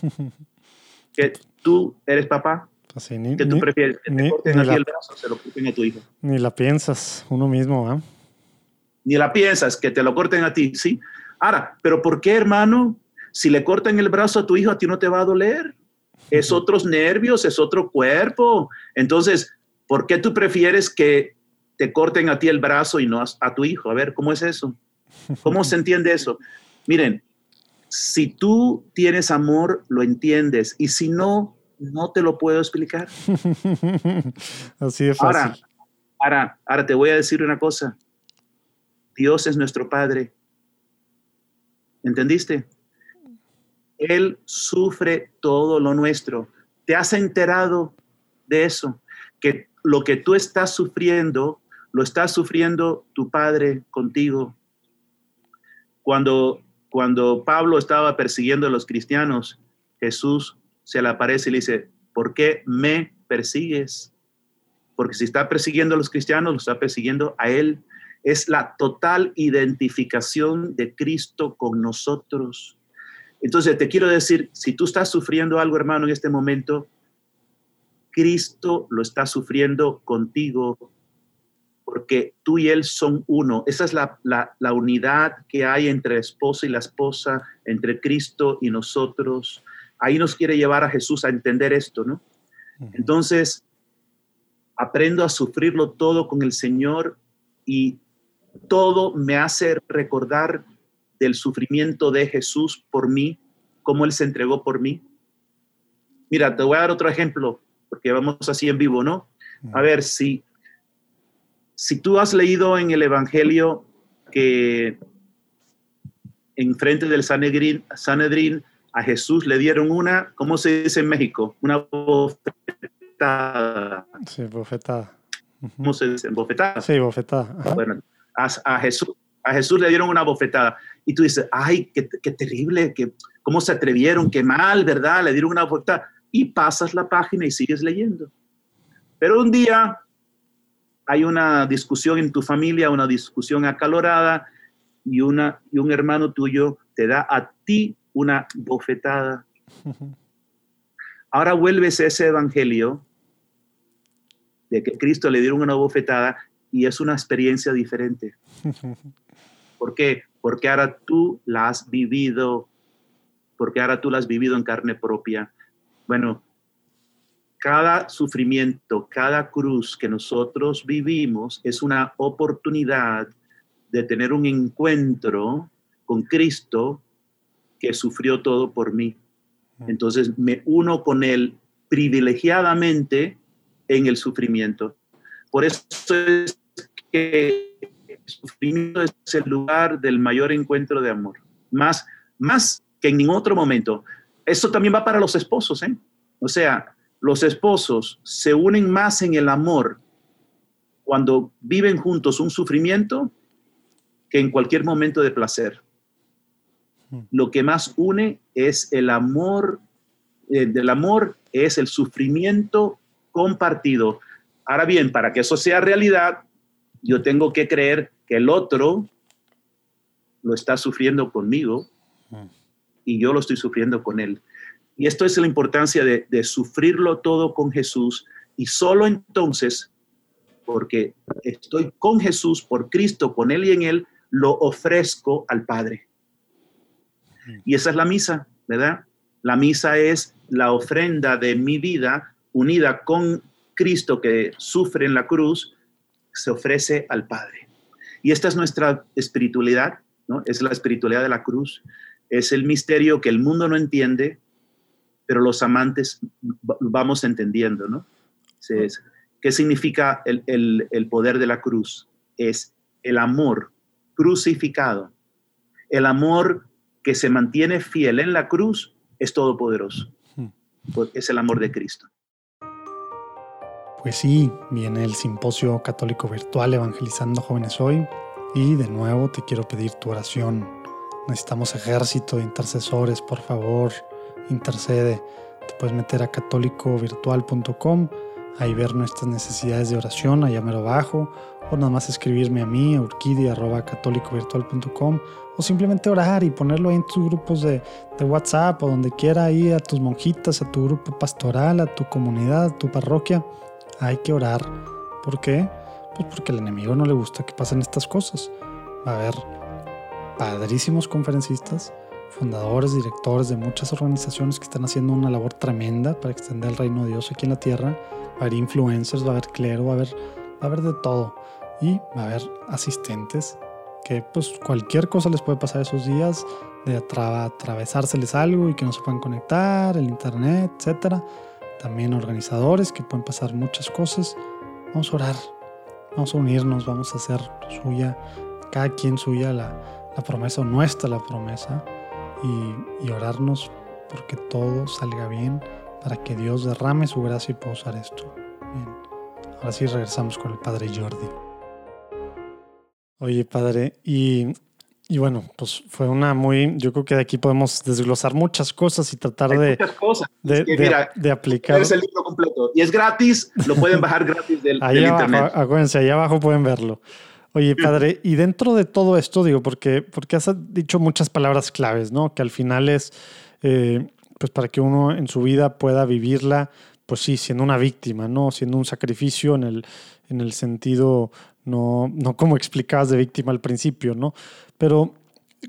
[LAUGHS] que tú eres papá. Pues que tú prefieres que te corten aquí el brazo, se lo corten a tu hijo. Ni la piensas, uno mismo, ¿ah? Ni la piensas, que te lo corten a ti, ¿sí? Ahora, ¿pero por qué, hermano? Si le cortan el brazo a tu hijo, a ti no te va a doler. Es otros nervios, es otro cuerpo. Entonces, ¿por qué tú prefieres que te corten a ti el brazo y no a tu hijo? A ver, ¿cómo es eso? ¿Cómo se entiende eso? Miren, si tú tienes amor, lo entiendes, y si no, no te lo puedo explicar. [LAUGHS] Así de fácil. Ahora, ahora, ahora te voy a decir una cosa. Dios es nuestro Padre. ¿Entendiste? Él sufre todo lo nuestro. ¿Te has enterado de eso? Que lo que tú estás sufriendo, lo está sufriendo tu Padre contigo. Cuando, cuando Pablo estaba persiguiendo a los cristianos, Jesús se le aparece y le dice, ¿por qué me persigues? Porque si está persiguiendo a los cristianos, lo está persiguiendo a Él. Es la total identificación de Cristo con nosotros. Entonces, te quiero decir, si tú estás sufriendo algo, hermano, en este momento, Cristo lo está sufriendo contigo porque tú y él son uno. Esa es la, unidad que hay entre el esposo y la esposa, entre Cristo y nosotros. Ahí nos quiere llevar a Jesús a entender esto, ¿no? Entonces, aprendo a sufrirlo todo con el Señor y todo me hace recordar del sufrimiento de Jesús por mí, cómo Él se entregó por mí. Mira, te voy a dar otro ejemplo, porque vamos así en vivo, ¿no? A ver si si tú has leído en el Evangelio que en frente del Sanedrín, Sanedrín a Jesús le dieron una, ¿cómo se dice en México? Una bofetada. Sí, bofetada. ¿Cómo se dice? ¿Bofetada? Sí, bofetada. Bueno, a, Jesús, a Jesús le dieron una bofetada. Y tú dices, ay, qué, qué terrible, que, cómo se atrevieron, qué mal, ¿verdad? Le dieron una bofetada. Y pasas la página y sigues leyendo. Pero un día hay una discusión en tu familia, una discusión acalorada, y, una, y un hermano tuyo te da a ti una bofetada. Ahora vuelves a ese evangelio de que Cristo le dieron una bofetada y es una experiencia diferente. [LAUGHS] ¿Por qué? Porque ahora tú la has vivido, porque ahora tú la has vivido en carne propia. Bueno, cada sufrimiento, cada cruz que nosotros vivimos es una oportunidad de tener un encuentro con Cristo que sufrió todo por mí. Entonces me uno con Él privilegiadamente en el sufrimiento. Por eso es que el sufrimiento es el lugar del mayor encuentro de amor, más, más que en ningún otro momento. Esto también va para los esposos, ¿eh? O sea, los esposos se unen más en el amor cuando viven juntos un sufrimiento que en cualquier momento de placer. Hmm. Lo que más une es el amor, eh, del amor es el sufrimiento compartido. Ahora bien, para que eso sea realidad, yo tengo que creer que el otro lo está sufriendo conmigo hmm. y yo lo estoy sufriendo con él. Y esto es la importancia de, de sufrirlo todo con Jesús y solo entonces porque estoy con Jesús, por Cristo, con Él y en Él, lo ofrezco al Padre. Y esa es la misa, ¿verdad? La misa es la ofrenda de mi vida unida con Cristo que sufre en la cruz, se ofrece al Padre. Y esta es nuestra espiritualidad, ¿no? Es la espiritualidad de la cruz. Es el misterio que el mundo no entiende, pero los amantes vamos entendiendo, ¿no? ¿Qué significa el, poder de la cruz? Es el amor crucificado. El amor que se mantiene fiel en la cruz es todopoderoso. Es el amor de Cristo. Pues sí, viene el simposio católico virtual Evangelizando Jóvenes Hoy y de nuevo te quiero pedir tu oración. Necesitamos ejército de intercesores, por favor, intercede. Te puedes meter a católicovirtual.com ahí ver nuestras necesidades de oración, allá lo abajo, o nada más escribirme a mí, a urquidi.católicovirtual.com, o simplemente orar y ponerlo ahí en tus grupos de, de, WhatsApp o donde quiera, ahí a tus monjitas, a tu grupo pastoral, a tu comunidad, a tu parroquia. Hay que orar. ¿Por qué? Pues porque al enemigo no le gusta que pasen estas cosas. Va a haber padrísimos conferencistas, fundadores, directores de muchas organizaciones que están haciendo una labor tremenda para extender el reino de Dios aquí en la tierra va a haber influencers, va a haber clero, va a haber, va a haber de todo. Y va a haber asistentes que pues cualquier cosa les puede pasar esos días, de atravesárseles algo y que no se puedan conectar, el internet, etc. También organizadores que pueden pasar muchas cosas. Vamos a orar, vamos a unirnos, vamos a hacer suya, cada quien suya la, la promesa, nuestra la promesa, y, y orarnos porque todo salga bien para que Dios derrame su gracia y pueda usar esto. Bien. Ahora sí regresamos con el Padre Jordi. Oye, Padre, y, y bueno, pues fue una muy, yo creo que de aquí podemos desglosar muchas cosas y tratar de, cosas. de, mira, de, aplicar. Es el libro completo y es gratis, lo pueden bajar gratis del, ahí abajo, internet. Acuérdense, ahí abajo pueden verlo. Oye, [LAUGHS] padre, y dentro de todo esto, digo, porque, porque has dicho muchas palabras claves, ¿no? Que al final es eh, pues para que uno en su vida pueda vivirla, pues sí, siendo una víctima, ¿no? Siendo un sacrificio en el, en el sentido, no, no como explicabas de víctima al principio, ¿no? Pero,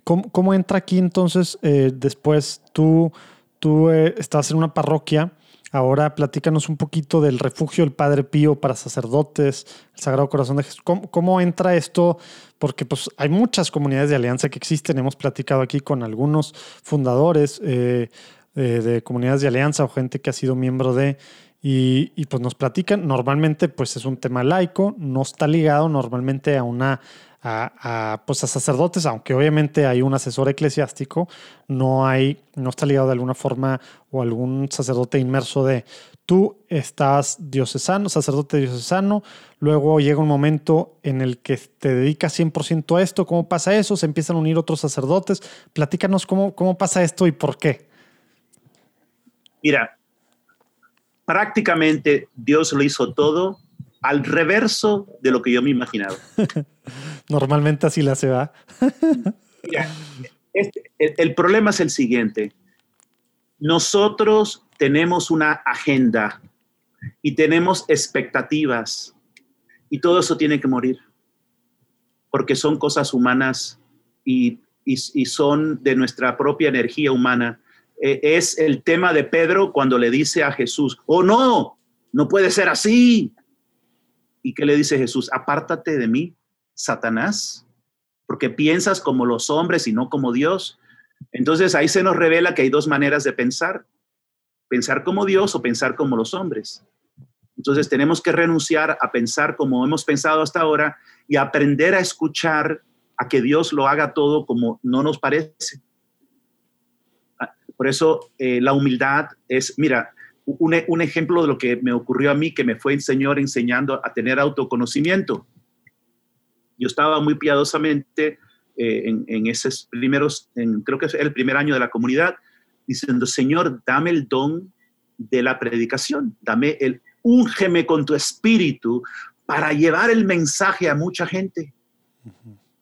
¿cómo, entra aquí entonces eh, después tú, tú eh, estás en una parroquia? Ahora platícanos un poquito del refugio del Padre Pío para sacerdotes, el Sagrado Corazón de Jesús. ¿Cómo, entra esto? Porque pues, hay muchas comunidades de alianza que existen. Hemos platicado aquí con algunos fundadores. Eh, de, comunidades de alianza o gente que ha sido miembro de, y, pues nos platican, normalmente pues es un tema laico, no está ligado normalmente a una, a, pues a sacerdotes, aunque obviamente hay un asesor eclesiástico, no hay, no está ligado de alguna forma o algún sacerdote inmerso de tú estás diocesano, sacerdote diocesano, luego llega un momento en el que te dedicas 100% a esto, ¿cómo pasa eso? Se empiezan a unir otros sacerdotes, platícanos cómo, cómo pasa esto y por qué. Mira, prácticamente Dios lo hizo todo al reverso de lo que yo me imaginaba. [LAUGHS] Normalmente así la se va. Este, el, problema es el siguiente. Nosotros tenemos una agenda y tenemos expectativas y todo eso tiene que morir porque son cosas humanas y son de nuestra propia energía humana eh, es el tema de Pedro cuando le dice a Jesús, oh no, no puede ser así. ¿Y qué le dice Jesús? Apártate de mí, Satanás, porque piensas como los hombres y no como Dios. Entonces ahí se nos revela que hay dos maneras de pensar. pensar como Dios o pensar como los hombres. Entonces tenemos que renunciar a pensar como hemos pensado hasta ahora y aprender a escuchar a que Dios lo haga todo como no nos parece. Ah, por eso eh, la humildad es, mira, un, ejemplo de lo que me ocurrió a mí, que me fue el Señor enseñando a tener autoconocimiento. Yo estaba muy piadosamente eh, en, en, esos primeros, en, creo que es el primer año de la comunidad, diciendo, Señor, dame el don de la predicación, dame el, úngeme con tu espíritu para llevar el mensaje a mucha gente.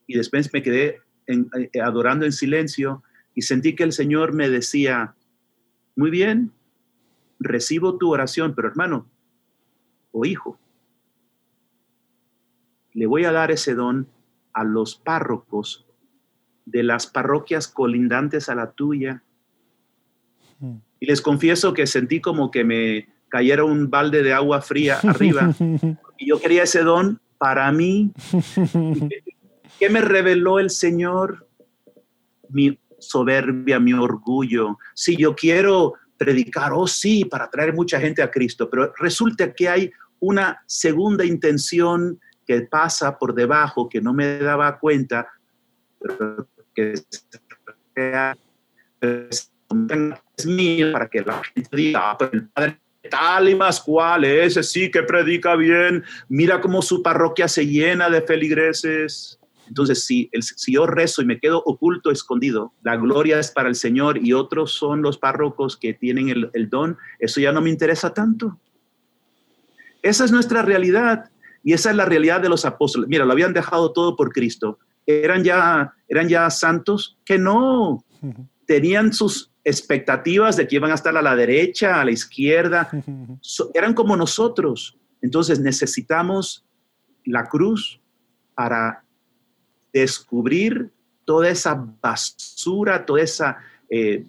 Y después me quedé eh, adorando en silencio y sentí que el Señor me decía, muy bien, recibo tu oración, pero hermano o hijo, le voy a dar ese don a los párrocos de las parroquias colindantes a la tuya. Y les confieso que sentí como que me cayera un balde de agua fría arriba. [LAUGHS] y yo quería ese don para mí. [LAUGHS] ¿Qué me reveló el Señor? Mi soberbia, mi orgullo. Si yo quiero predicar, oh sí, para traer mucha gente a Cristo, pero resulta que hay una segunda intención que pasa por debajo, que no me daba cuenta, pero que es mío para que la gente diga, ah, el Padre tal y más cual, ese sí que predica bien, mira cómo su parroquia se llena de feligreses. Entonces, si, el, si yo rezo y me quedo oculto, escondido, la gloria es para el Señor y otros son los párrocos que tienen el, el don, eso ya no me interesa tanto. Esa es nuestra realidad y esa es la realidad de los apóstoles. Mira, lo habían dejado todo por Cristo. Eran ya, eran ya santos que no, tenían sus expectativas de que iban a estar a la derecha, a la izquierda, eran como nosotros. Entonces necesitamos la cruz para descubrir toda esa basura, toda esa eh,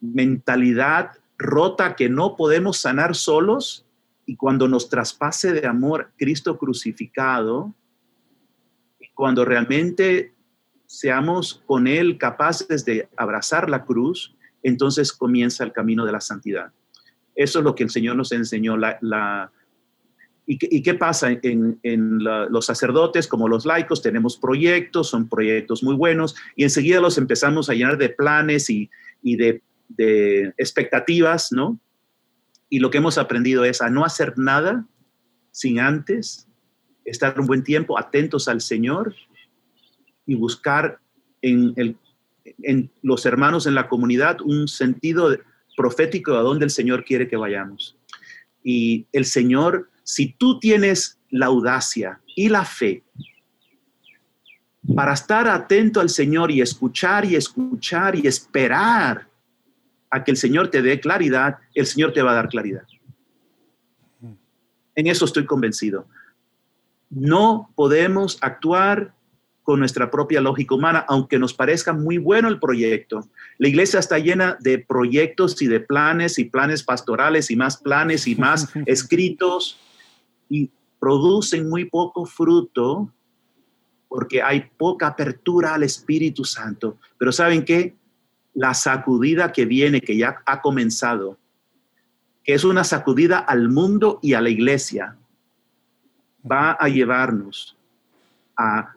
mentalidad rota que no podemos sanar solos y cuando nos traspase de amor Cristo crucificado, cuando realmente seamos con Él capaces de abrazar la cruz, entonces comienza el camino de la santidad. Eso es lo que el Señor nos enseñó. ¿Y, qué, pasa? En, los sacerdotes, como los laicos, tenemos proyectos, son proyectos muy buenos, y enseguida los empezamos a llenar de planes y, de expectativas, ¿no? Y lo que hemos aprendido es a no hacer nada sin antes estar un buen tiempo atentos al Señor y buscar en los hermanos en la comunidad un sentido profético a dónde el Señor quiere que vayamos. Y el Señor, si tú tienes la audacia y la fe para estar atento al Señor y escuchar y escuchar y esperar a que el Señor te dé claridad, el Señor te va a dar claridad. En eso estoy convencido. No podemos actuar con nuestra propia lógica humana, aunque nos parezca muy bueno el proyecto. La iglesia está llena de proyectos y de planes y planes pastorales y más planes y más [LAUGHS] escritos y producen muy poco fruto porque hay poca apertura al Espíritu Santo. Pero ¿saben qué? La sacudida que viene, que ya ha comenzado, que es una sacudida al mundo y a la iglesia, va a llevarnos a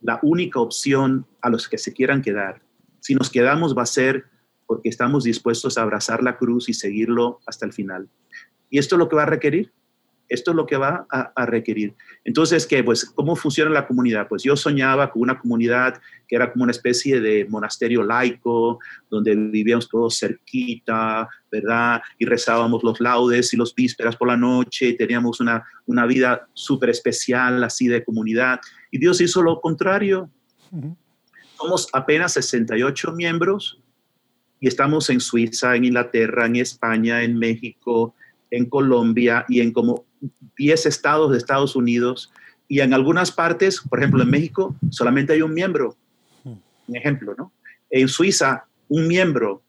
la única opción a los que se quieran quedar. Si nos quedamos va a ser porque estamos dispuestos a abrazar la cruz y seguirlo hasta el final. Y esto es lo que va a requerir. Esto es lo que va a, requerir. Entonces, ¿qué? Pues, ¿cómo funciona la comunidad? Pues yo soñaba con una comunidad que era como una especie de monasterio laico, donde vivíamos todos cerquita, ¿verdad? Y rezábamos los laudes y los vísperas por la noche, y teníamos una, una vida súper especial, así de comunidad. Y Dios hizo lo contrario. Somos apenas 68 miembros y estamos en Suiza, en Inglaterra, en España, en México, en Colombia y en como 10 estados de Estados Unidos. Y en algunas partes, por ejemplo, en México, solamente hay un miembro. Un ejemplo, ¿no? En Suiza, un miembro.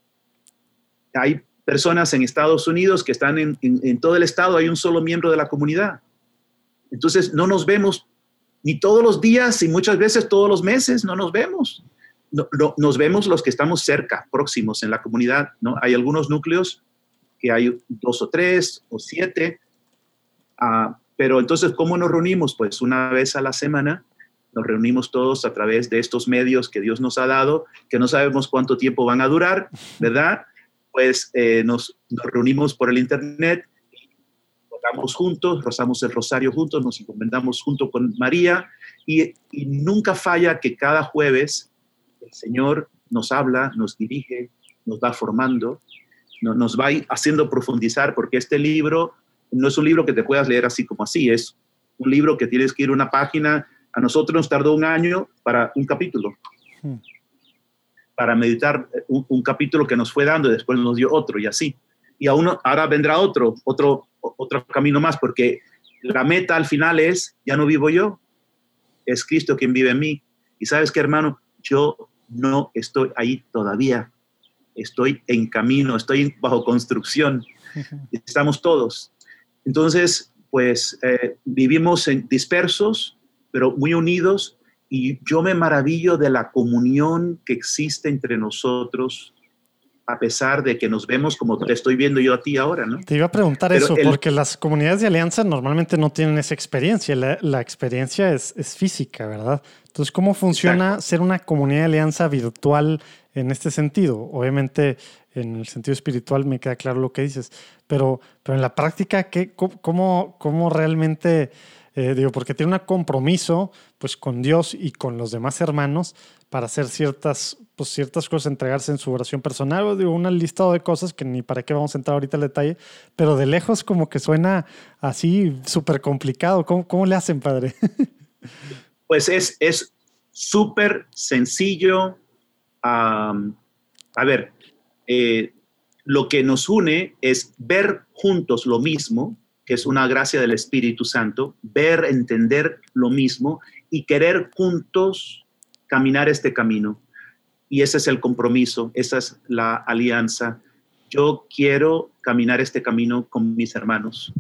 Hay personas en Estados Unidos que están en, todo el estado, hay un solo miembro de la comunidad. Entonces, no nos vemos ni todos los días y muchas veces todos los meses, no nos vemos. No, nos vemos los que estamos cerca, próximos en la comunidad, ¿no? Hay algunos núcleos que hay dos o tres o siete. Ah, pero entonces, ¿cómo nos reunimos? Pues una vez a la semana nos reunimos todos a través de estos medios que Dios nos ha dado, que no sabemos cuánto tiempo van a durar, [LAUGHS] ¿verdad? Pues eh, nos, nos, reunimos por el Internet, oramos juntos, rozamos el rosario juntos, nos encomendamos junto con María y, y nunca falla que cada jueves el Señor nos habla, nos dirige, nos va formando, nos va haciendo profundizar, porque este libro no es un libro que te puedas leer así como así, es un libro que tienes que ir una página. A nosotros nos tardó un año para un capítulo, hmm. para meditar un, capítulo que nos fue dando y después nos dio otro y así. Y aún ahora vendrá otro, otro, otro camino más, porque la meta al final es, ya no vivo yo, es Cristo quien vive en mí. Y sabes que, hermano, yo no estoy ahí todavía. Estoy en camino, estoy bajo construcción. [LAUGHS] Estamos todos. Entonces, pues eh, vivimos en, dispersos, pero muy unidos. Y yo me maravillo de la comunión que existe entre nosotros, a pesar de que nos vemos como te estoy viendo yo a ti ahora, ¿no? Te iba a preguntar eso, porque las comunidades de alianza normalmente no tienen esa experiencia. La, experiencia es, es, física, ¿verdad? Entonces, ¿cómo funciona ser una comunidad de alianza virtual en este sentido? Obviamente, en el sentido espiritual me queda claro lo que dices, pero, pero en la práctica, ¿qué, cómo, cómo realmente, eh, digo, porque tiene un compromiso pues con Dios y con los demás hermanos para hacer ciertas, pues, ciertas cosas, entregarse en su oración personal, o digo, un listado de cosas que ni para qué vamos a entrar ahorita al detalle, pero de lejos como que suena así súper complicado. ¿Cómo, ¿Cómo le hacen, padre? Pues es súper sencillo. A ver, eh, lo que nos une es ver juntos lo mismo, que es una gracia del Espíritu Santo, ver, entender lo mismo y querer juntos caminar este camino. Y ese es el compromiso, esa es la alianza. Yo quiero caminar este camino con mis hermanos,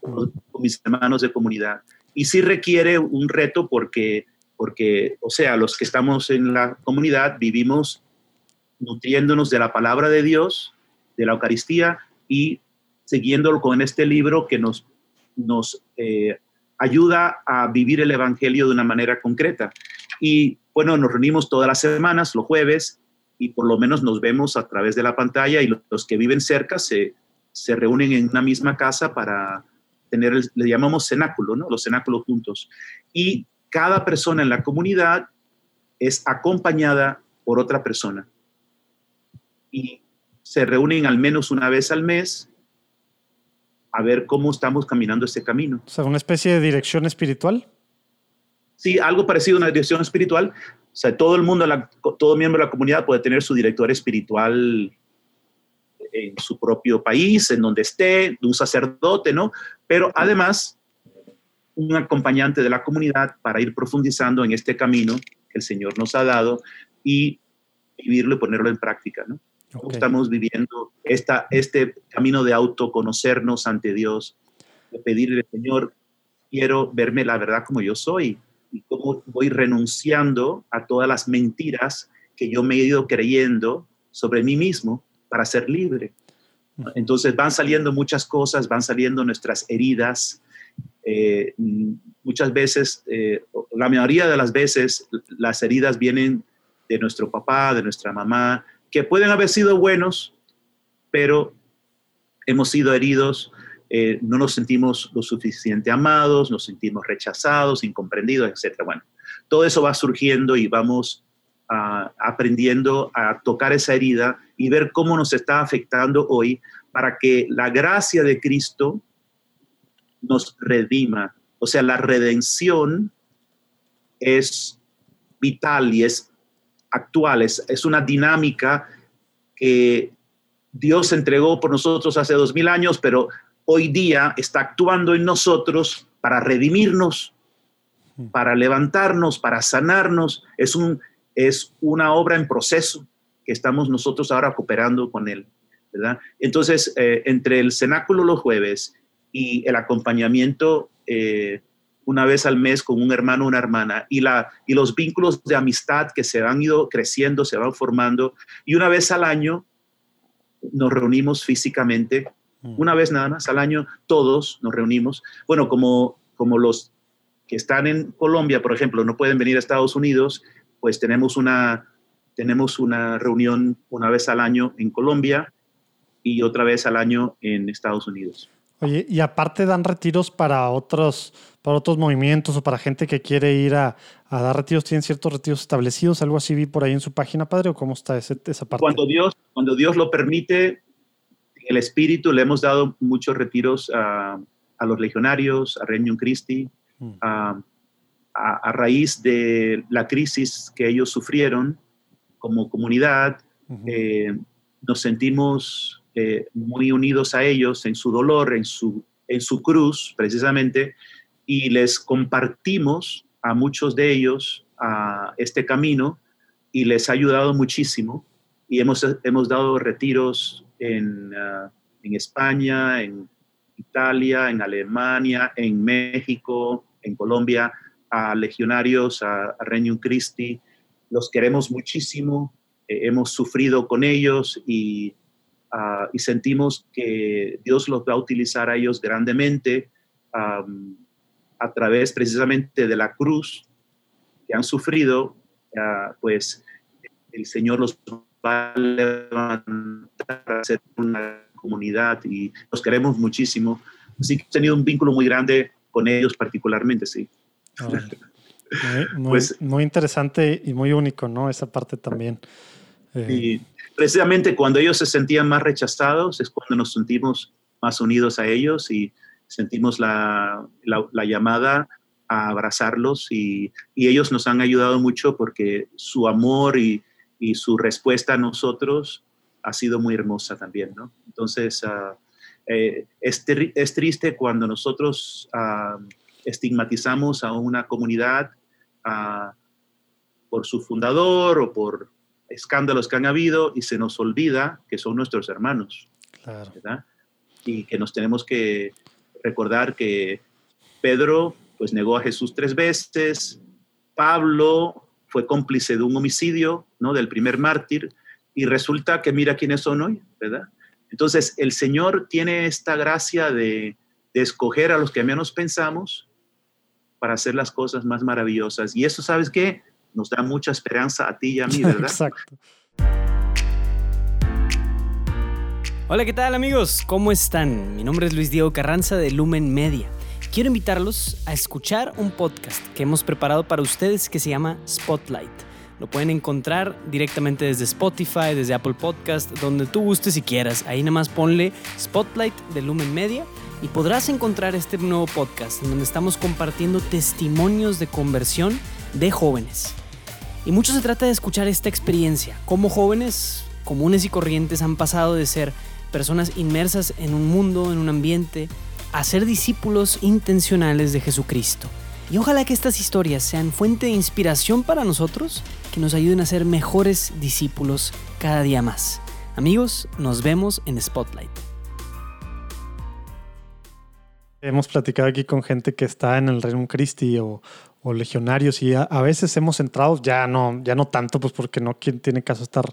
con mis hermanos de comunidad y sí requiere un reto porque, porque, o sea, los que estamos en la comunidad vivimos nutriéndonos de la palabra de Dios, de la Eucaristía y siguiéndolo con este libro que nos, nos eh, ayuda a vivir el Evangelio de una manera concreta. Y bueno, nos reunimos todas las semanas, los jueves, y por lo menos nos vemos a través de la pantalla y los que viven cerca se, se reúnen en una misma casa para, le llamamos cenáculo, ¿no? Los cenáculos juntos. Y cada persona en la comunidad es acompañada por otra persona. Y se reúnen al menos una vez al mes a ver cómo estamos caminando este camino. O sea, una especie de dirección espiritual. Sí, algo parecido a una dirección espiritual. O sea, todo el mundo, todo miembro de la comunidad puede tener su director espiritual en su propio país, en donde esté, de un sacerdote, ¿no? Pero además, un acompañante de la comunidad para ir profundizando en este camino que el Señor nos ha dado y vivirlo y ponerlo en práctica, ¿no? Estamos viviendo esta, este camino de autoconocernos ante Dios, de pedirle, Señor, quiero verme la verdad como yo soy y cómo voy renunciando a todas las mentiras que yo me he ido creyendo sobre mí mismo para ser libre. Entonces van saliendo muchas cosas, van saliendo nuestras heridas. Eh, muchas veces, eh, la mayoría de las veces, las heridas vienen de nuestro papá, de nuestra mamá, que pueden haber sido buenos, pero hemos sido heridos, eh, no nos sentimos lo suficiente amados, nos sentimos rechazados, incomprendidos, etc. Bueno, todo eso va surgiendo y vamos aprendiendo a tocar esa herida y ver cómo nos está afectando hoy para que la gracia de Cristo nos redima. O sea, la redención es vital y es actual, es, es una dinámica que Dios entregó por nosotros hace dos mil años, pero hoy día está actuando en nosotros para redimirnos, para levantarnos, para sanarnos. Es un, es una obra en proceso que estamos nosotros ahora cooperando con él, ¿verdad? Entonces, eh, entre el cenáculo los jueves y el acompañamiento eh, una vez al mes con un hermano o una hermana y, la, y los vínculos de amistad que se han ido creciendo, se van formando, y una vez al año nos reunimos físicamente, Mm. una vez nada más al año, todos nos reunimos. Bueno, como, como los que están en Colombia, por ejemplo, no pueden venir a Estados Unidos, pues tenemos una, tenemos una reunión una vez al año en Colombia y otra vez al año en Estados Unidos. Oye, y aparte dan retiros para otros, para otros movimientos o para gente que quiere ir a, a dar retiros, ¿tienen ciertos retiros establecidos? ¿Algo así vi por ahí en su página, padre? ¿O cómo está ese- esa parte? Cuando Dios, cuando Dios lo permite, el Espíritu le hemos dado muchos retiros a, a los legionarios, a Regnum Christi, Mm. a, a- raíz de la crisis que ellos sufrieron como comunidad, eh, nos sentimos eh, muy unidos a ellos en su dolor, en su, en su cruz, precisamente, y les compartimos a muchos de ellos a este camino y les ha ayudado muchísimo. Y hemos, hemos dado retiros en, ah, en España, en Italia, en Alemania, en México, en Colombia, a legionarios, a, a Regnum Christi. Los queremos muchísimo, eh, hemos sufrido con ellos y, ah, y sentimos que Dios los va a utilizar a ellos grandemente am, a través precisamente de la cruz que han sufrido, ah, pues el Señor los va a levantar a ser una comunidad y los queremos muchísimo. Así que hemos tenido un vínculo muy grande con ellos particularmente, sí. [LAUGHS] Muy, muy- Pues- muy interesante y muy único, ¿no? Esa parte también. Eh, Y precisamente cuando ellos se sentían más rechazados es cuando nos sentimos más unidos a ellos y sentimos la, la- la llamada a abrazarlos y, y ellos nos han ayudado mucho porque su amor y, y su respuesta a nosotros ha sido muy hermosa también, ¿no? Entonces, ah, eh, es, es triste cuando nosotros ah, estigmatizamos a una comunidad ah, por su fundador o por escándalos que han habido y se nos olvida que son nuestros hermanos, claro. ¿verdad? Y que nos tenemos que recordar que Pedro pues negó a Jesús tres veces, Pablo fue cómplice de un homicidio, ¿no? Del primer mártir y resulta que mira quiénes son hoy, ¿verdad? Entonces el Señor tiene esta gracia de, de escoger a los que menos pensamos para hacer las cosas más maravillosas y eso, ¿sabes qué? Nos da mucha esperanza a ti y a mí, [LAUGHS] ¿verdad? Exacto. Hola, ¿qué tal amigos? ¿Cómo están? Mi nombre es Luis Diego Carranza de Lumen Media. Quiero invitarlos a escuchar un podcast que hemos preparado para ustedes que se llama Spotlight. Lo pueden encontrar directamente desde Spotify, desde Apple Podcast, donde tú gustes y quieras. Ahí nada más ponle Spotlight de Lumen Media y podrás encontrar este nuevo podcast en donde estamos compartiendo testimonios de conversión de jóvenes. Y mucho se trata de escuchar esta experiencia, cómo jóvenes comunes y corrientes han pasado de ser personas inmersas en un mundo, en un ambiente, a ser discípulos intencionales de Jesucristo. Y ojalá que estas historias sean fuente de inspiración para nosotros, que nos ayuden a ser mejores discípulos cada día más. Amigos, nos vemos en Spotlight. Hemos platicado aquí con gente que está en el Reino Christi o, o legionarios y a, veces hemos entrado, ya no, ya no tanto, pues porque no tiene caso estar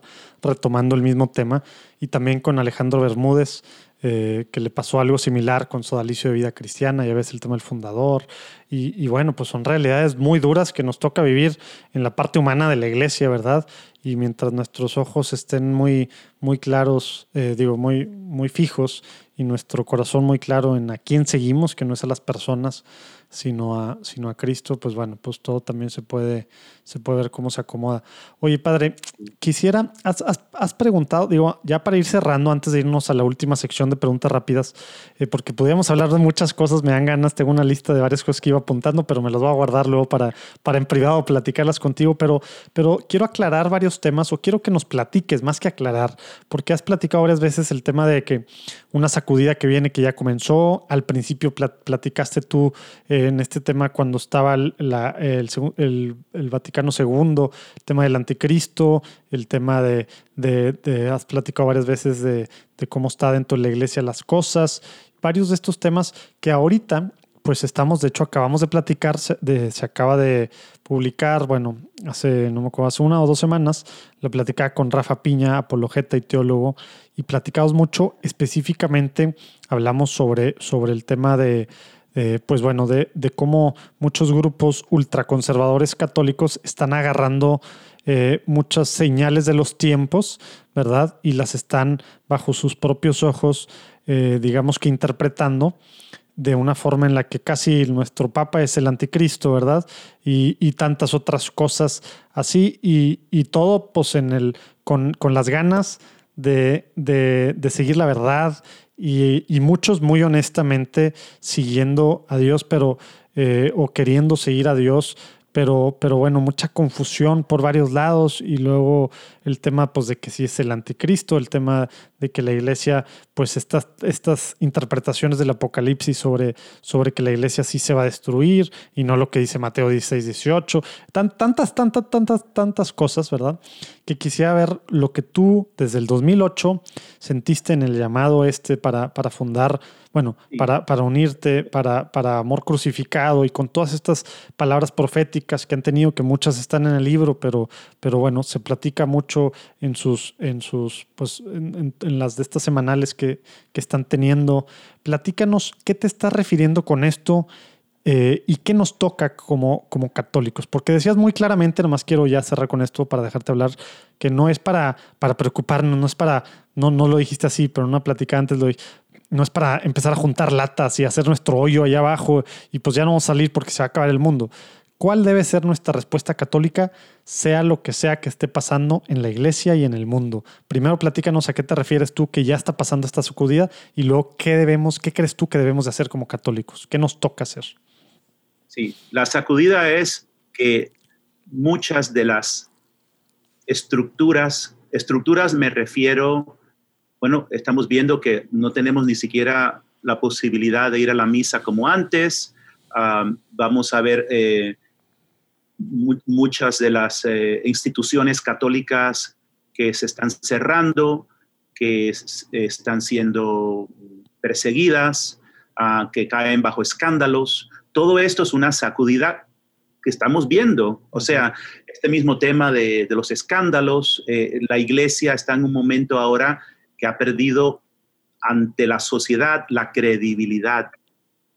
retomando el mismo tema. Y también con Alejandro Bermúdez, eh, que le pasó algo similar con Sodalicio de Vida Cristiana, ya ves el tema del fundador. Y, y bueno, pues son realidades muy duras que nos toca vivir en la parte humana de la iglesia, ¿verdad? Y mientras nuestros ojos estén muy, muy claros, eh, digo, muy, muy fijos y nuestro corazón muy claro en a quién seguimos, que no es a las personas, sino a, sino a Cristo, pues bueno, pues todo también se puede, se puede ver cómo se acomoda. Oye, padre, quisiera, has, has- preguntado, digo, ya para ir cerrando, antes de irnos a la última sección de preguntas rápidas, eh, porque podríamos hablar de muchas cosas, me dan ganas, tengo una lista de varias cosas que iba apuntando, pero me las voy a guardar luego para, para en privado platicarlas contigo, pero, pero quiero aclarar varios temas o quiero que nos platiques más que aclarar, porque has platicado varias veces el tema de que una sacudida que viene, que ya comenzó, al principio plat- platicaste tú eh, en este tema cuando estaba el, el Vaticano II, el tema del anticristo, el tema de, de- de- has platicado varias veces de, de cómo está dentro de la iglesia las cosas, varios de estos temas que ahorita pues estamos, de hecho, acabamos de platicar, se, se acaba de publicar, bueno, hace, no me acuerdo, hace una o dos semanas, la platicaba con Rafa Piña, apologeta y teólogo, y platicamos mucho específicamente, hablamos sobre, sobre el tema de, pues bueno, de, de, cómo muchos grupos ultraconservadores católicos están agarrando eh, muchas señales de los tiempos, ¿verdad? Y las están bajo sus propios ojos, eh, digamos que interpretando de una forma en la que casi nuestro Papa es el anticristo, ¿verdad? Y, tantas otras cosas así, y, todo pues en el, con, las ganas de, seguir la verdad y, muchos muy honestamente siguiendo a Dios, pero eh, o queriendo seguir a Dios, pero, pero bueno, mucha confusión por varios lados y luego el tema pues de que si es el anticristo, el tema de que la iglesia, pues estas, estas interpretaciones del apocalipsis sobre, sobre que la iglesia sí se va a destruir y no lo que dice Mateo 16, 18, Tan, tantas, tantas, tantas, tantas cosas, ¿verdad? Que quisiera ver lo que tú desde el 2008 sentiste en el llamado este para, para fundar bueno, para, para unirte, para, para amor crucificado y con todas estas palabras proféticas que han tenido, que muchas están en el libro, pero, pero bueno, se platica mucho en sus, en sus, pues, en, las de estas semanales que, que, están teniendo. Platícanos qué te estás refiriendo con esto eh, y qué nos toca como, como católicos. Porque decías muy claramente, nomás quiero ya cerrar con esto para dejarte hablar, que no es para, para preocuparnos, no es para, no, no lo dijiste así, pero en una plática antes lo dije, no es para empezar a juntar latas y hacer nuestro hoyo allá abajo y pues ya no vamos a salir porque se va a acabar el mundo. ¿Cuál debe ser nuestra respuesta católica, sea lo que sea que esté pasando en la iglesia y en el mundo? Primero platícanos a qué te refieres tú que ya está pasando esta sacudida y luego qué debemos, qué crees tú que debemos de hacer como católicos, qué nos toca hacer. Sí, la sacudida es que muchas de las estructuras, estructuras me refiero bueno, estamos viendo que no tenemos ni siquiera la posibilidad de ir a la misa como antes. vamos a ver eh, muchas de las eh, instituciones católicas que se están cerrando, que están siendo perseguidas, ah, que caen bajo escándalos. Todo esto es una sacudida que estamos viendo. O sea, este mismo tema de, los escándalos, eh, la iglesia está en un momento ahora que ha perdido ante la sociedad la credibilidad,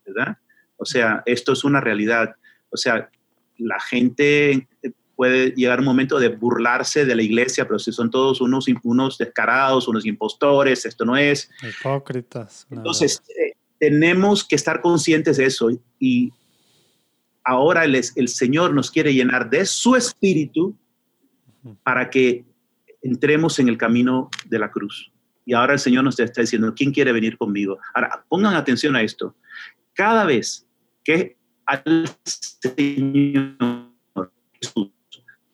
¿verdad? O sea, esto es una realidad. O sea, la gente puede llegar un momento de burlarse de la iglesia, pero si son todos unos, unos descarados, unos impostores, esto no es. Hipócritas. Entonces, eh, tenemos que estar conscientes de eso y ahora el, el Señor nos quiere llenar de su espíritu para que entremos en el camino de la cruz. Y ahora el Señor nos está diciendo, ¿quién quiere venir conmigo? Ahora, pongan atención a esto. Cada vez que al Señor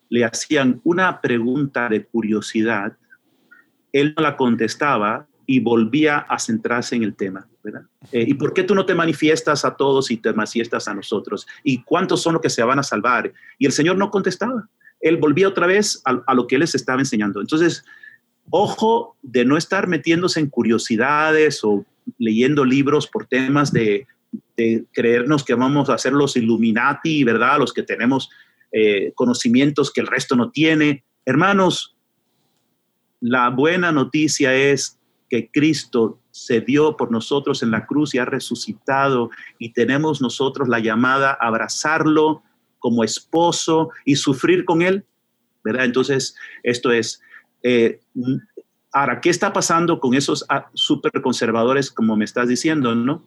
le hacían una pregunta de curiosidad, él no la contestaba y volvía a centrarse en el tema. ¿verdad? Eh, ¿Y por qué tú no te manifiestas a todos y te manifiestas a nosotros? ¿Y cuántos son los que se van a salvar? Y el Señor no contestaba. Él volvía otra vez a, a lo que él les estaba enseñando. Entonces, ojo de no estar metiéndose en curiosidades o leyendo libros por temas de, creernos que vamos a ser los Illuminati, ¿verdad? Los que tenemos eh, conocimientos que el resto no tiene. Hermanos, la buena noticia es que Cristo se dio por nosotros en la cruz y ha resucitado y tenemos nosotros la llamada a abrazarlo como esposo y sufrir con él, ¿verdad? Entonces, esto es, eh, ahora, ¿qué está pasando con esos ah, super conservadores, como me estás diciendo, no?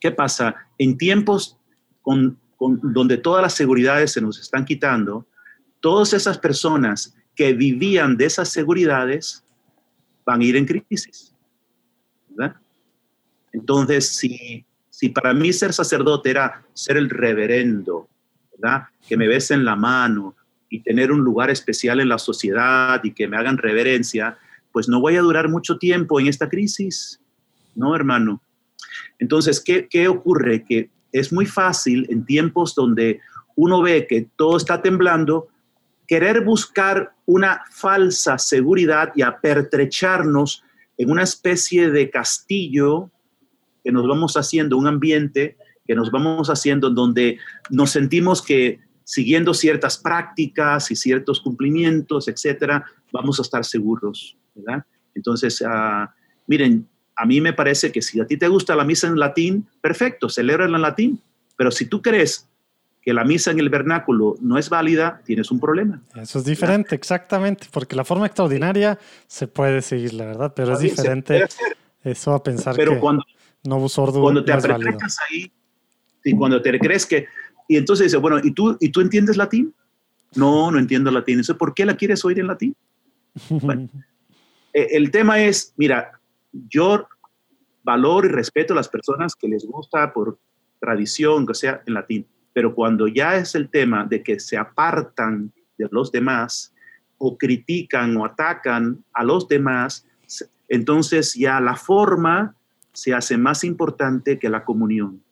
¿Qué pasa? En tiempos donde todas las seguridades se nos están quitando, todas esas personas que vivían de esas seguridades van a ir en crisis. Entonces, si, para mí ser sacerdote era ser el reverendo, que me besen la mano, y tener un lugar especial en la sociedad y que me hagan reverencia, pues no voy a durar mucho tiempo en esta crisis, ¿no, hermano? Entonces, ¿qué, qué ocurre? Que es muy fácil en tiempos donde uno ve que todo está temblando, querer buscar una falsa seguridad y apertrecharnos en una especie de castillo que nos vamos haciendo, un ambiente que nos vamos haciendo donde nos sentimos que siguiendo ciertas prácticas y ciertos cumplimientos, etcétera, vamos a estar seguros, ¿verdad? Entonces, ah, miren, a mí me parece que si a ti te gusta la misa en latín, perfecto, celebra en latín, pero si tú crees que la misa en el vernáculo no es válida, tienes un problema. Eso es diferente, exactamente, porque la forma extraordinaria se puede seguir, la verdad, pero es diferente eso a pensar pero que cuando, no cuando te no ahí y cuando te crees que y entonces dice, bueno, ¿y tú, ¿y tú entiendes latín? No, no entiendo latín. Entonces, ¿por qué la quieres oír en latín? Bueno, [LAUGHS] eh, el tema es, mira, yo valoro y respeto a las personas que les gusta por tradición, que sea en latín, pero cuando ya es el tema de que se apartan de los demás o critican o atacan a los demás, entonces ya la forma se hace más importante que la comunión.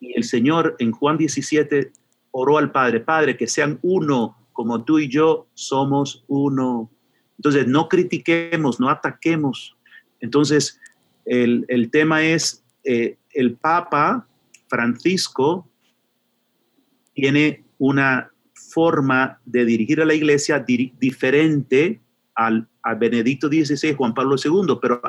Y el Señor en Juan 17 oró al Padre, Padre, que sean uno como tú y yo somos uno. Entonces, no critiquemos, no ataquemos. Entonces, el, tema es, eh, el Papa Francisco tiene una forma de dirigir a la iglesia diferente al, Benedicto XVI, Juan Pablo II, pero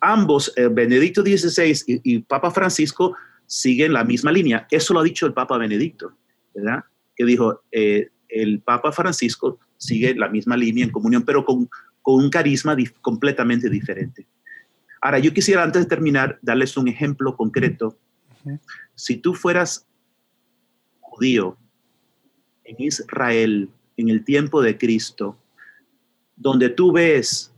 ambos, eh, Benedicto XVI y, Papa Francisco, siguen la misma línea. Eso lo ha dicho el Papa Benedicto, ¿verdad? Que dijo, eh, el Papa Francisco sigue la misma línea en comunión, pero con, con un carisma completamente diferente. Ahora, yo quisiera antes de terminar darles un ejemplo concreto. Si tú fueras judío en Israel en el tiempo de Cristo, donde tú ves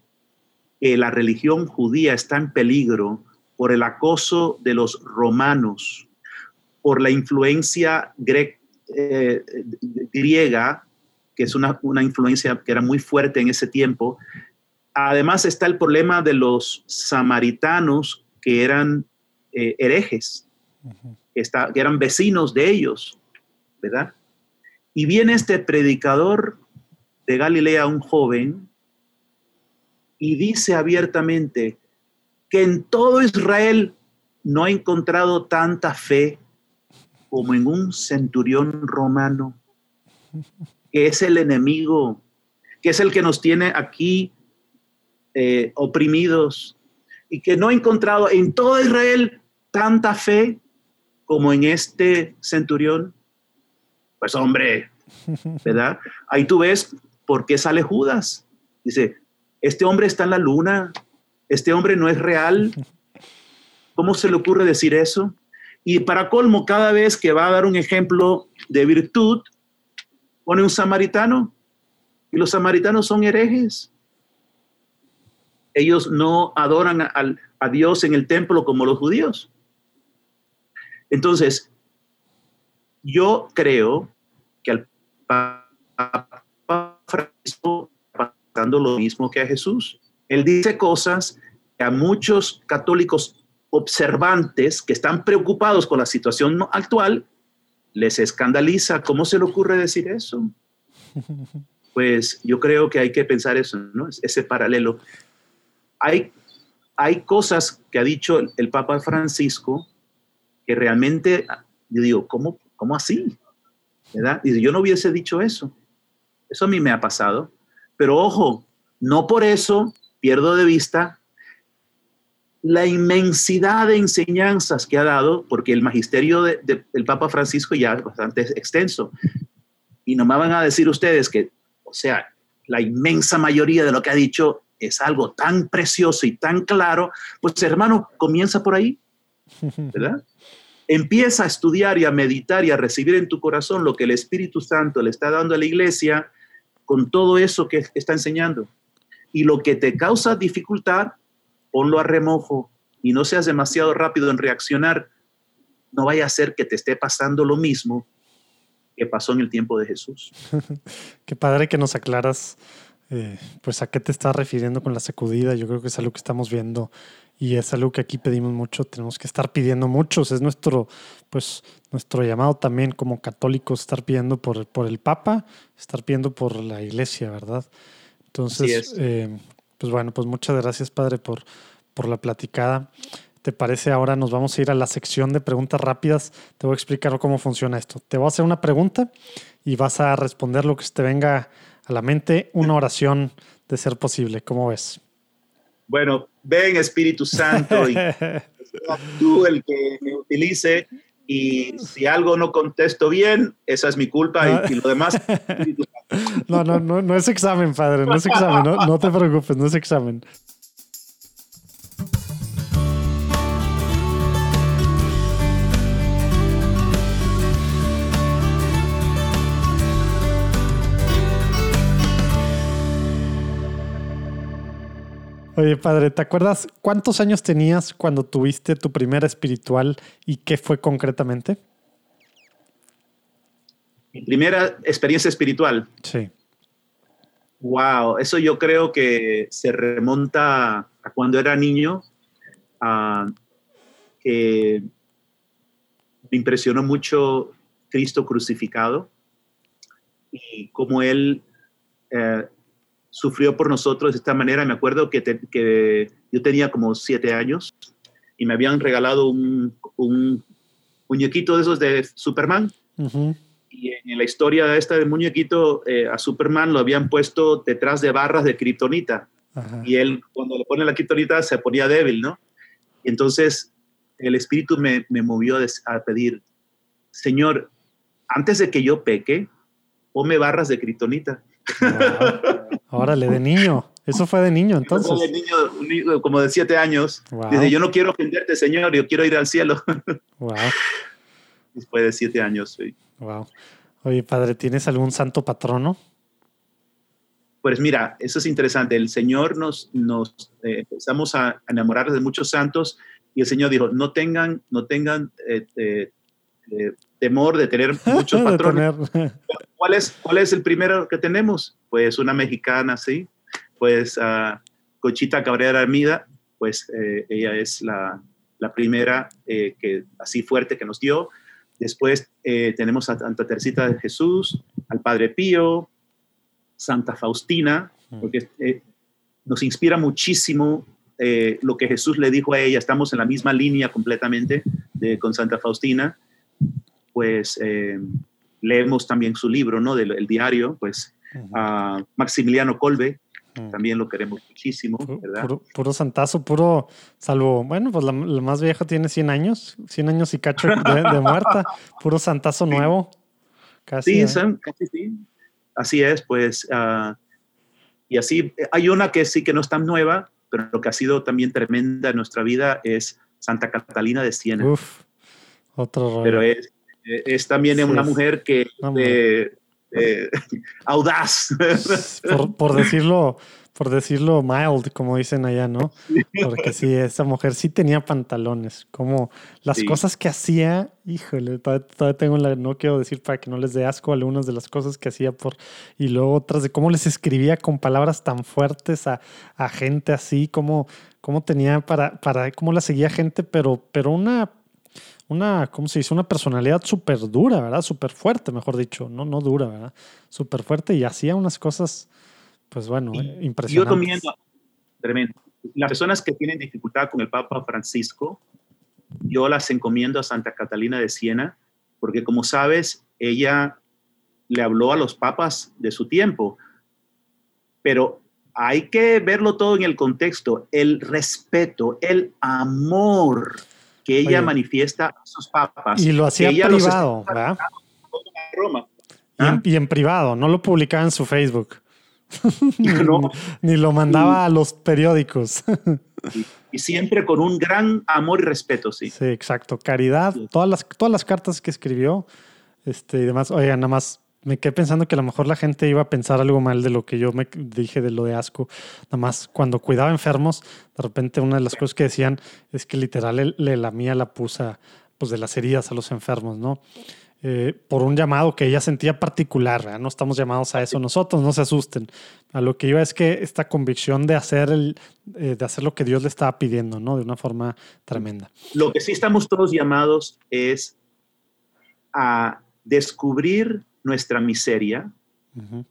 la religión judía está en peligro por el acoso de los romanos, por la influencia eh, griega, que es una, influencia que era muy fuerte en ese tiempo. Además está el problema de los samaritanos que eran eh, herejes, que, que eran vecinos de ellos, ¿verdad? Y viene este predicador de Galilea, un joven, y dice abiertamente que en todo Israel no ha encontrado tanta fe como en un centurión romano, que es el enemigo, que es el que nos tiene aquí eh, oprimidos, y que no ha encontrado en todo Israel tanta fe como en este centurión. Pues hombre, ¿verdad? Ahí tú ves por qué sale Judas. Dice, este hombre está en la luna, este hombre no es real. ¿Cómo se le ocurre decir eso? Y para colmo, cada vez que va a dar un ejemplo de virtud, pone un samaritano. Y los samaritanos son herejes. Ellos no adoran a, Dios en el templo como los judíos. Entonces, yo creo que al Papa Francisco dando lo mismo que a Jesús. Él dice cosas que a muchos católicos observantes que están preocupados con la situación actual les escandaliza. ¿Cómo se le ocurre decir eso? [LAUGHS] Pues yo creo que hay que pensar eso, ¿no? Ese paralelo. Hay, hay cosas que ha dicho el, Papa Francisco que realmente, yo digo, ¿cómo, cómo así? ¿Verdad? Y yo no hubiese dicho eso. Eso a mí me ha pasado. Pero ojo, no por eso pierdo de vista la inmensidad de enseñanzas que ha dado, porque el magisterio del Papa Francisco ya es bastante extenso. Y no me van a decir ustedes que, o sea, la inmensa mayoría de lo que ha dicho es algo tan precioso y tan claro, pues hermano, comienza por ahí, ¿verdad? [LAUGHS] Empieza a estudiar y a meditar y a recibir en tu corazón lo que el Espíritu Santo le está dando a la iglesia con todo eso que está enseñando. Y lo que te causa dificultad, ponlo a remojo y no seas demasiado rápido en reaccionar. No vaya a ser que te esté pasando lo mismo que pasó en el tiempo de Jesús. [LAUGHS] Qué padre que nos aclaras, eh, pues a qué te estás refiriendo con la sacudida. Yo creo que es algo que estamos viendo y es algo que aquí pedimos mucho, tenemos que estar pidiendo muchos, es nuestro, pues, nuestro llamado también como católicos, estar pidiendo por, por el Papa, estar pidiendo por la Iglesia, ¿verdad? Entonces, eh, pues bueno, pues muchas gracias, Padre, por, por la platicada. ¿te parece ahora nos vamos a ir a la sección de preguntas rápidas? Te voy a explicar cómo funciona esto. Te voy a hacer una pregunta y vas a responder lo que te venga a la mente, una oración de ser posible. ¿Cómo ves? Bueno, ven Espíritu Santo y [LAUGHS] tú el que me utilice y si algo no contesto bien, esa es mi culpa y, lo demás. [LAUGHS] no, no, no, no es examen, padre, no es examen, no, no te preocupes, no es examen. Oye, padre, ¿te acuerdas cuántos años tenías cuando tuviste tu primera espiritual y qué fue concretamente? Mi primera experiencia espiritual. Sí. Wow, eso yo creo que se remonta a cuando era niño, que me impresionó mucho Cristo crucificado y cómo Él eh, sufrió por nosotros de esta manera. Me acuerdo que, que yo tenía como siete años y me habían regalado un, un muñequito de esos de Superman. Y en la historia de esta del muñequito, eh, a Superman lo habían puesto detrás de barras de kriptonita. Y él, cuando le pone la kriptonita, se ponía débil, ¿no? Y entonces el espíritu me, me movió a pedir, Señor, antes de que yo peque, ponme barras de kriptonita. [LAUGHS] Órale, de niño. Eso fue de niño, entonces. De niño, como de siete años. Dice, yo no quiero ofenderte, Señor, yo quiero ir al cielo. [LAUGHS] Wow. Después de siete años, sí. Wow. Oye, padre, ¿tienes algún santo patrono? Pues mira, eso es interesante. El Señor nos, nos eh, empezamos a enamorar de muchos santos y el Señor dijo, no tengan, no tengan eh, eh, temor de tener [LAUGHS] muchos patrones. [LAUGHS] ¿Cuál es, ¿Cuál es el primero que tenemos? Pues una mexicana, sí. Pues uh, Cochita Cabrera Armida, pues eh, ella es la, la primera eh, que así fuerte que nos dio. Después eh, tenemos a Santa Teresita de Jesús, al Padre Pío, Santa Faustina, mm. porque nos inspira muchísimo lo que Jesús le dijo a ella. Estamos en la misma línea completamente de, con Santa Faustina pues eh, leemos también su libro, ¿no? Del el diario, pues a Maximiliano Colbe, también lo queremos muchísimo, ¿verdad? Puro, santazo, puro, salvo, bueno, pues la, más vieja tiene 100 años, 100 años y cacho de, muerta, [LAUGHS] puro santazo nuevo, casi. Sí, ¿eh? casi sí. Así es, pues, ah, y así, hay una que sí que no es tan nueva, pero lo que ha sido también tremenda en nuestra vida es Santa Catalina de Siena. Uf, otro rollo. Pero es, eh, es también una mujer que eh, eh, [LAUGHS] audaz. Por, decirlo, por decirlo mild, como dicen allá, ¿no? Porque sí, esa mujer sí tenía pantalones. Como las cosas que hacía, híjole, todavía, tengo la, no quiero decir para que no les dé asco algunas de las cosas que hacía por, y luego otras de cómo les escribía con palabras tan fuertes a, a gente así, como, cómo tenía para, para, cómo la seguía gente, pero, pero una una, ¿cómo se dice? Una personalidad súper dura, ¿verdad? Súper fuerte, mejor dicho. No, no dura, ¿verdad? Súper fuerte y hacía unas cosas, pues bueno, impresionantes. Yo comiendo, tremendo. Las personas que tienen dificultad con el Papa Francisco, yo las encomiendo a Santa Catalina de Siena, porque como sabes, ella le habló a los papas de su tiempo, pero hay que verlo todo en el contexto, el respeto, el amor que ella manifiesta a sus papas. Y lo hacía privado, ¿verdad? ¿Ah? Y, en, privado, no lo publicaba en su Facebook. [LAUGHS] Ni lo mandaba a los periódicos. y, siempre con un gran amor y respeto, sí. Sí, exacto. Caridad, todas las, todas las cartas que escribió este, y demás. Oigan, nada más me quedé pensando que a lo mejor la gente iba a pensar algo mal de lo que yo me dije de lo de asco. Nada más cuando cuidaba enfermos, de repente una de las cosas que decían es que literal le, lamía la pusa pues, de las heridas a los enfermos, ¿no? Eh, por un llamado que ella sentía particular, no estamos llamados a eso nosotros, no se asusten. A lo que iba es que esta convicción de hacer, el, eh, de hacer lo que Dios le estaba pidiendo, ¿no? De una forma tremenda. Lo que sí estamos todos llamados es a descubrir nuestra miseria. Eso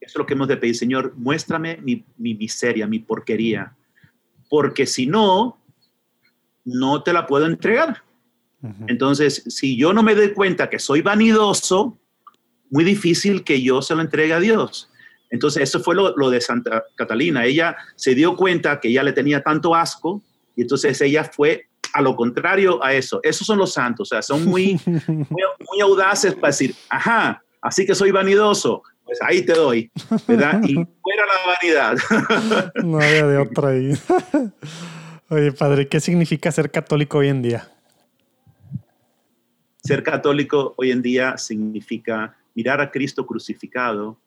es lo que hemos de pedir, Señor, muéstrame mi, miseria, mi porquería. Porque si no, no te la puedo entregar. Entonces, si yo no me doy cuenta que soy vanidoso, muy difícil que yo se lo entregue a Dios. Entonces, eso fue lo, de Santa Catalina. Ella se dio cuenta que ya le tenía tanto asco y entonces ella fue a lo contrario a eso. Esos son los santos, o sea, son muy, [LAUGHS] muy, audaces para decir, ajá, así que soy vanidoso, pues ahí te doy, ¿verdad? Y [LAUGHS] fuera la vanidad. no había de [LAUGHS] otra ahí. [LAUGHS] Oye, padre, ¿qué significa ser católico hoy en día? Ser católico hoy en día significa mirar a Cristo crucificado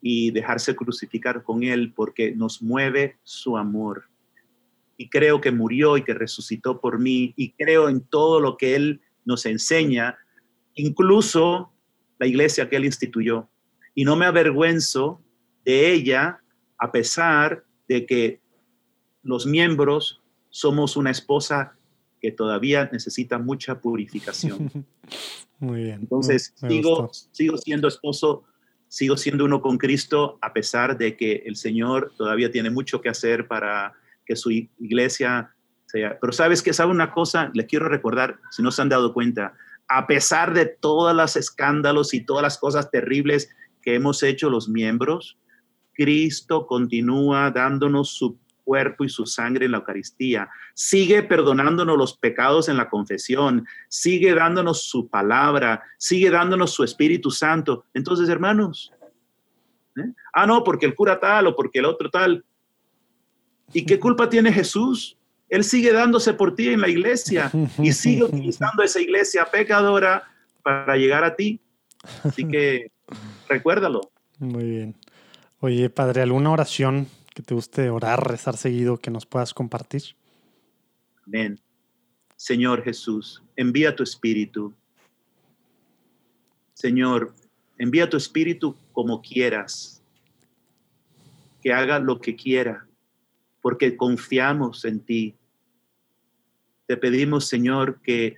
y dejarse crucificar con Él porque nos mueve su amor. Y creo que murió y que resucitó por mí y creo en todo lo que Él nos enseña, incluso la iglesia que Él instituyó. Y no me avergüenzo de ella a pesar de que los miembros somos una esposa que todavía necesita mucha purificación. [LAUGHS] Muy bien. Entonces, sigo, sigo siendo esposo, sigo siendo uno con Cristo, a pesar de que el Señor todavía tiene mucho que hacer para que su iglesia sea. Pero sabes que, ¿sabe una cosa? Les quiero recordar, si no se han dado cuenta, a pesar de todos los escándalos y todas las cosas terribles que hemos hecho los miembros, Cristo continúa dándonos su cuerpo y su sangre en la Eucaristía, sigue perdonándonos los pecados en la confesión, sigue dándonos su palabra, sigue dándonos su Espíritu Santo. Entonces, hermanos, ¿eh? ah, no, porque el cura tal o porque el otro tal. ¿Y qué culpa tiene Jesús? Él sigue dándose por ti en la iglesia y [LAUGHS] sigue utilizando esa iglesia pecadora para llegar a ti. Así que [LAUGHS] recuérdalo. Muy bien. Oye, Padre, ¿alguna oración que te guste orar, rezar seguido, que nos puedas compartir. Amén. Señor Jesús, envía tu espíritu. Señor, envía tu espíritu como quieras, que haga lo que quiera, porque confiamos en ti. Te pedimos, Señor, que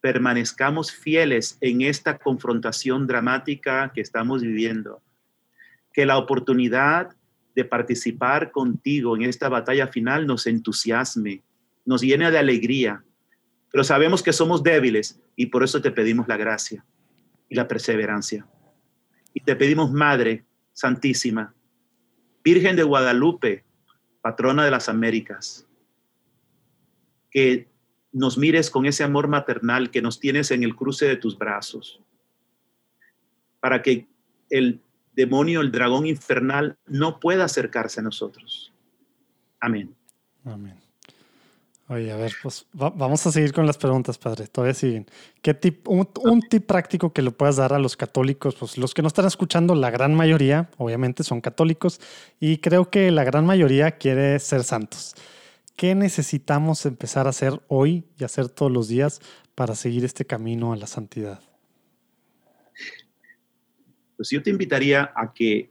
permanezcamos fieles en esta confrontación dramática que estamos viviendo. Que la oportunidad de participar contigo en esta batalla final nos entusiasme, nos llene de alegría. Pero sabemos que somos débiles y por eso te pedimos la gracia y la perseverancia. Y te pedimos, Madre Santísima, Virgen de Guadalupe, patrona de las Américas, que nos mires con ese amor maternal que nos tienes en el cruce de tus brazos, para que el demonio, el dragón infernal, no pueda acercarse a nosotros. Amén. Amén. Oye, a ver, pues vamos a seguir con las preguntas, padre. Todavía siguen. ¿Qué tip, un, tip práctico que le puedas dar a los católicos? Pues los que no están escuchando, la gran mayoría, obviamente, son católicos y creo que la gran mayoría quiere ser santos. ¿Qué necesitamos empezar a hacer hoy y hacer todos los días para seguir este camino a la santidad? Pues yo te invitaría a que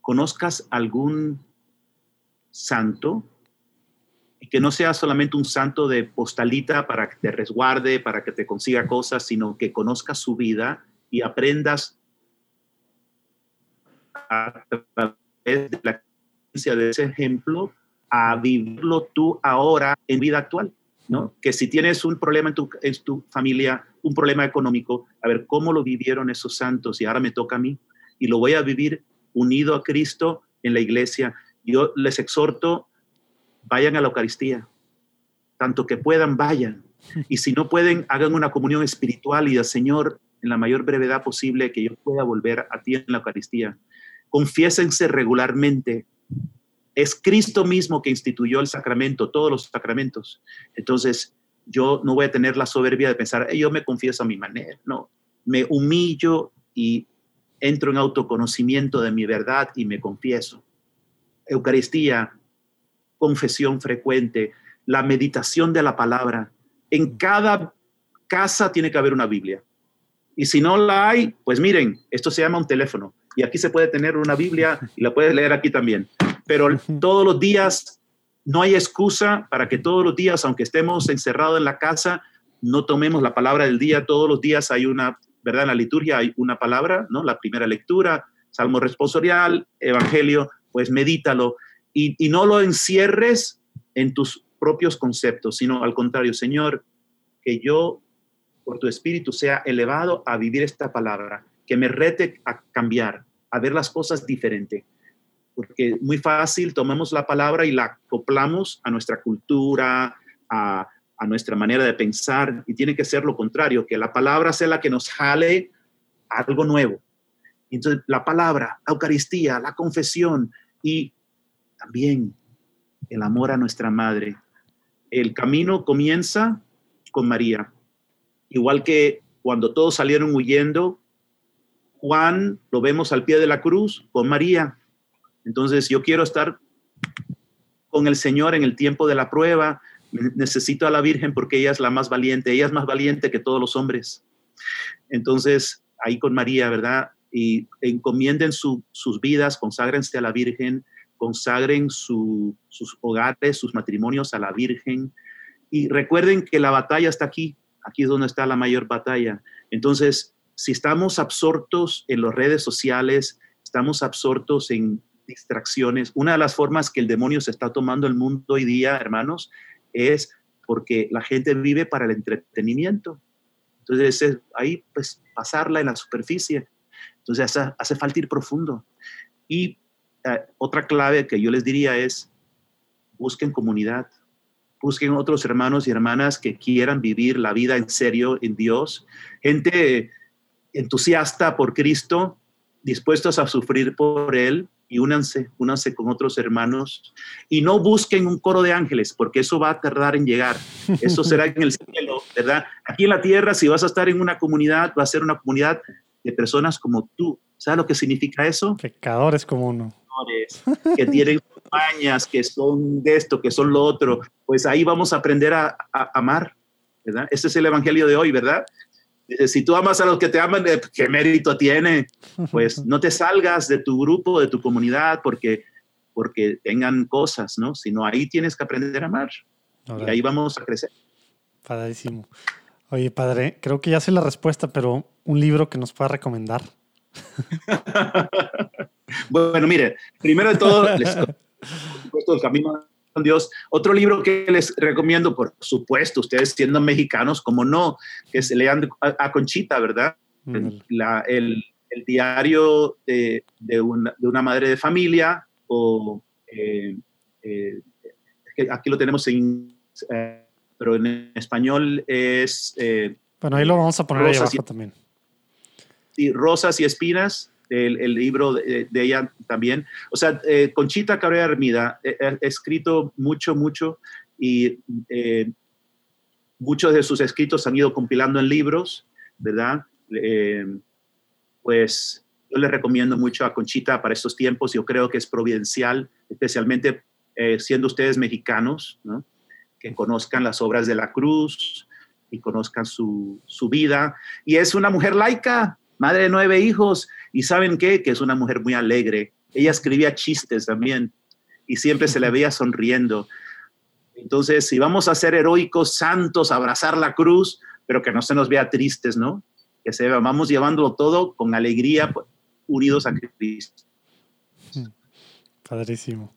conozcas algún santo y que no sea solamente un santo de postalita para que te resguarde, para que te consiga cosas, sino que conozcas su vida y aprendas a través de la experiencia de ese ejemplo a vivirlo tú ahora en vida actual. ¿no? Que si tienes un problema en tu, en tu familia, un problema económico, a ver cómo lo vivieron esos santos y ahora me toca a mí y lo voy a vivir unido a Cristo en la iglesia. Yo les exhorto, vayan a la Eucaristía, tanto que puedan, vayan. Y si no pueden, hagan una comunión espiritual y al Señor, en la mayor brevedad posible, que yo pueda volver a ti en la Eucaristía. Confiésense regularmente. Es Cristo mismo que instituyó el sacramento, todos los sacramentos. Entonces, yo no voy a tener la soberbia de pensar, yo me confieso a mi manera, no, me humillo y entro en autoconocimiento de mi verdad y me confieso. Eucaristía, confesión frecuente, la meditación de la palabra. En cada casa tiene que haber una Biblia. Y si no la hay, pues miren, esto se llama un teléfono. Y aquí se puede tener una Biblia y la puedes leer aquí también. Pero todos los días no hay excusa para que todos los días, aunque estemos encerrados en la casa, no tomemos la palabra del día. Todos los días hay una, ¿verdad? En la liturgia hay una palabra, ¿no? La primera lectura, salmo responsorial, evangelio, pues medítalo y, no lo encierres en tus propios conceptos, sino al contrario, Señor, que yo, por tu espíritu, sea elevado a vivir esta palabra, que me rete a cambiar, a ver las cosas diferente. Porque muy fácil, tomamos la palabra y la acoplamos a nuestra cultura, a, nuestra manera de pensar, y tiene que ser lo contrario, que la palabra sea la que nos jale algo nuevo. Entonces, la palabra, la Eucaristía, la confesión y también el amor a nuestra madre. El camino comienza con María. Igual que cuando todos salieron huyendo, Juan lo vemos al pie de la cruz con María. Entonces yo quiero estar con el Señor en el tiempo de la prueba. Necesito a la Virgen porque ella es la más valiente. Ella es más valiente que todos los hombres. Entonces, ahí con María, ¿verdad? Y encomienden sus vidas, conságrense a la Virgen, consagren sus hogares, sus matrimonios a la Virgen. Y recuerden que la batalla está aquí. Aquí es donde está la mayor batalla. Entonces, si estamos absortos en las redes sociales, estamos absortos en distracciones, una de las formas que el demonio se está tomando el mundo hoy día, hermanos, es porque la gente vive para el entretenimiento. Entonces, ahí, pues, pasarla en la superficie. Entonces, hace, hace falta ir profundo. Y eh, otra clave que yo les diría es, busquen comunidad, busquen otros hermanos y hermanas que quieran vivir la vida en serio en Dios, gente entusiasta por Cristo, dispuestos a sufrir por Él y únanse, únanse con otros hermanos y no busquen un coro de ángeles porque eso va a tardar en llegar, eso [LAUGHS] será en el cielo, ¿verdad? Aquí en la tierra, si vas a estar en una comunidad, va a ser una comunidad de personas como tú. ¿Sabes lo que significa eso? Pecadores como uno. Que tienen mañas, que son de esto, que son lo otro. Pues ahí vamos a aprender a, a amar, ¿verdad? Ese es el evangelio de hoy, ¿verdad? si tú amas a los que te aman, eh, ¿qué mérito tiene? Pues no te salgas de tu grupo, de tu comunidad, porque, porque tengan cosas, ¿no? Sino ahí tienes que aprender a amar. Y ahí vamos a crecer. Padrísimo. Oye, padre, creo que ya sé la respuesta, pero un libro que nos pueda recomendar. [LAUGHS] bueno, mire, primero de todo, les el camino con Dios. Otro libro que les recomiendo, por supuesto, ustedes siendo mexicanos, como no, que se lean a, Conchita, ¿verdad? La, el, el, diario de, de, una, de, una, madre de familia, o eh, eh, aquí lo tenemos en, eh, pero en español es... bueno, ahí lo vamos a poner ahí abajo también. Sí, Rosas y Espinas, el, libro de, ella también. O sea, eh, Conchita Cabrera Hermida eh, ha escrito mucho, mucho y eh, muchos de sus escritos han ido compilando en libros, ¿verdad? pues yo le recomiendo mucho a Conchita para estos tiempos. Yo creo que es providencial, especialmente siendo ustedes mexicanos, ¿no? que conozcan las obras de la cruz y conozcan su, su vida. Y es una mujer laica, madre de nueve hijos, y ¿saben qué? Que es una mujer muy alegre. Ella escribía chistes también y siempre se le veía sonriendo. Entonces, si vamos a ser heroicos, santos, abrazar la cruz, pero que no se nos vea tristes, ¿no? Que se vamos llevándolo todo con alegría, pues, unidos a Cristo. Padrísimo.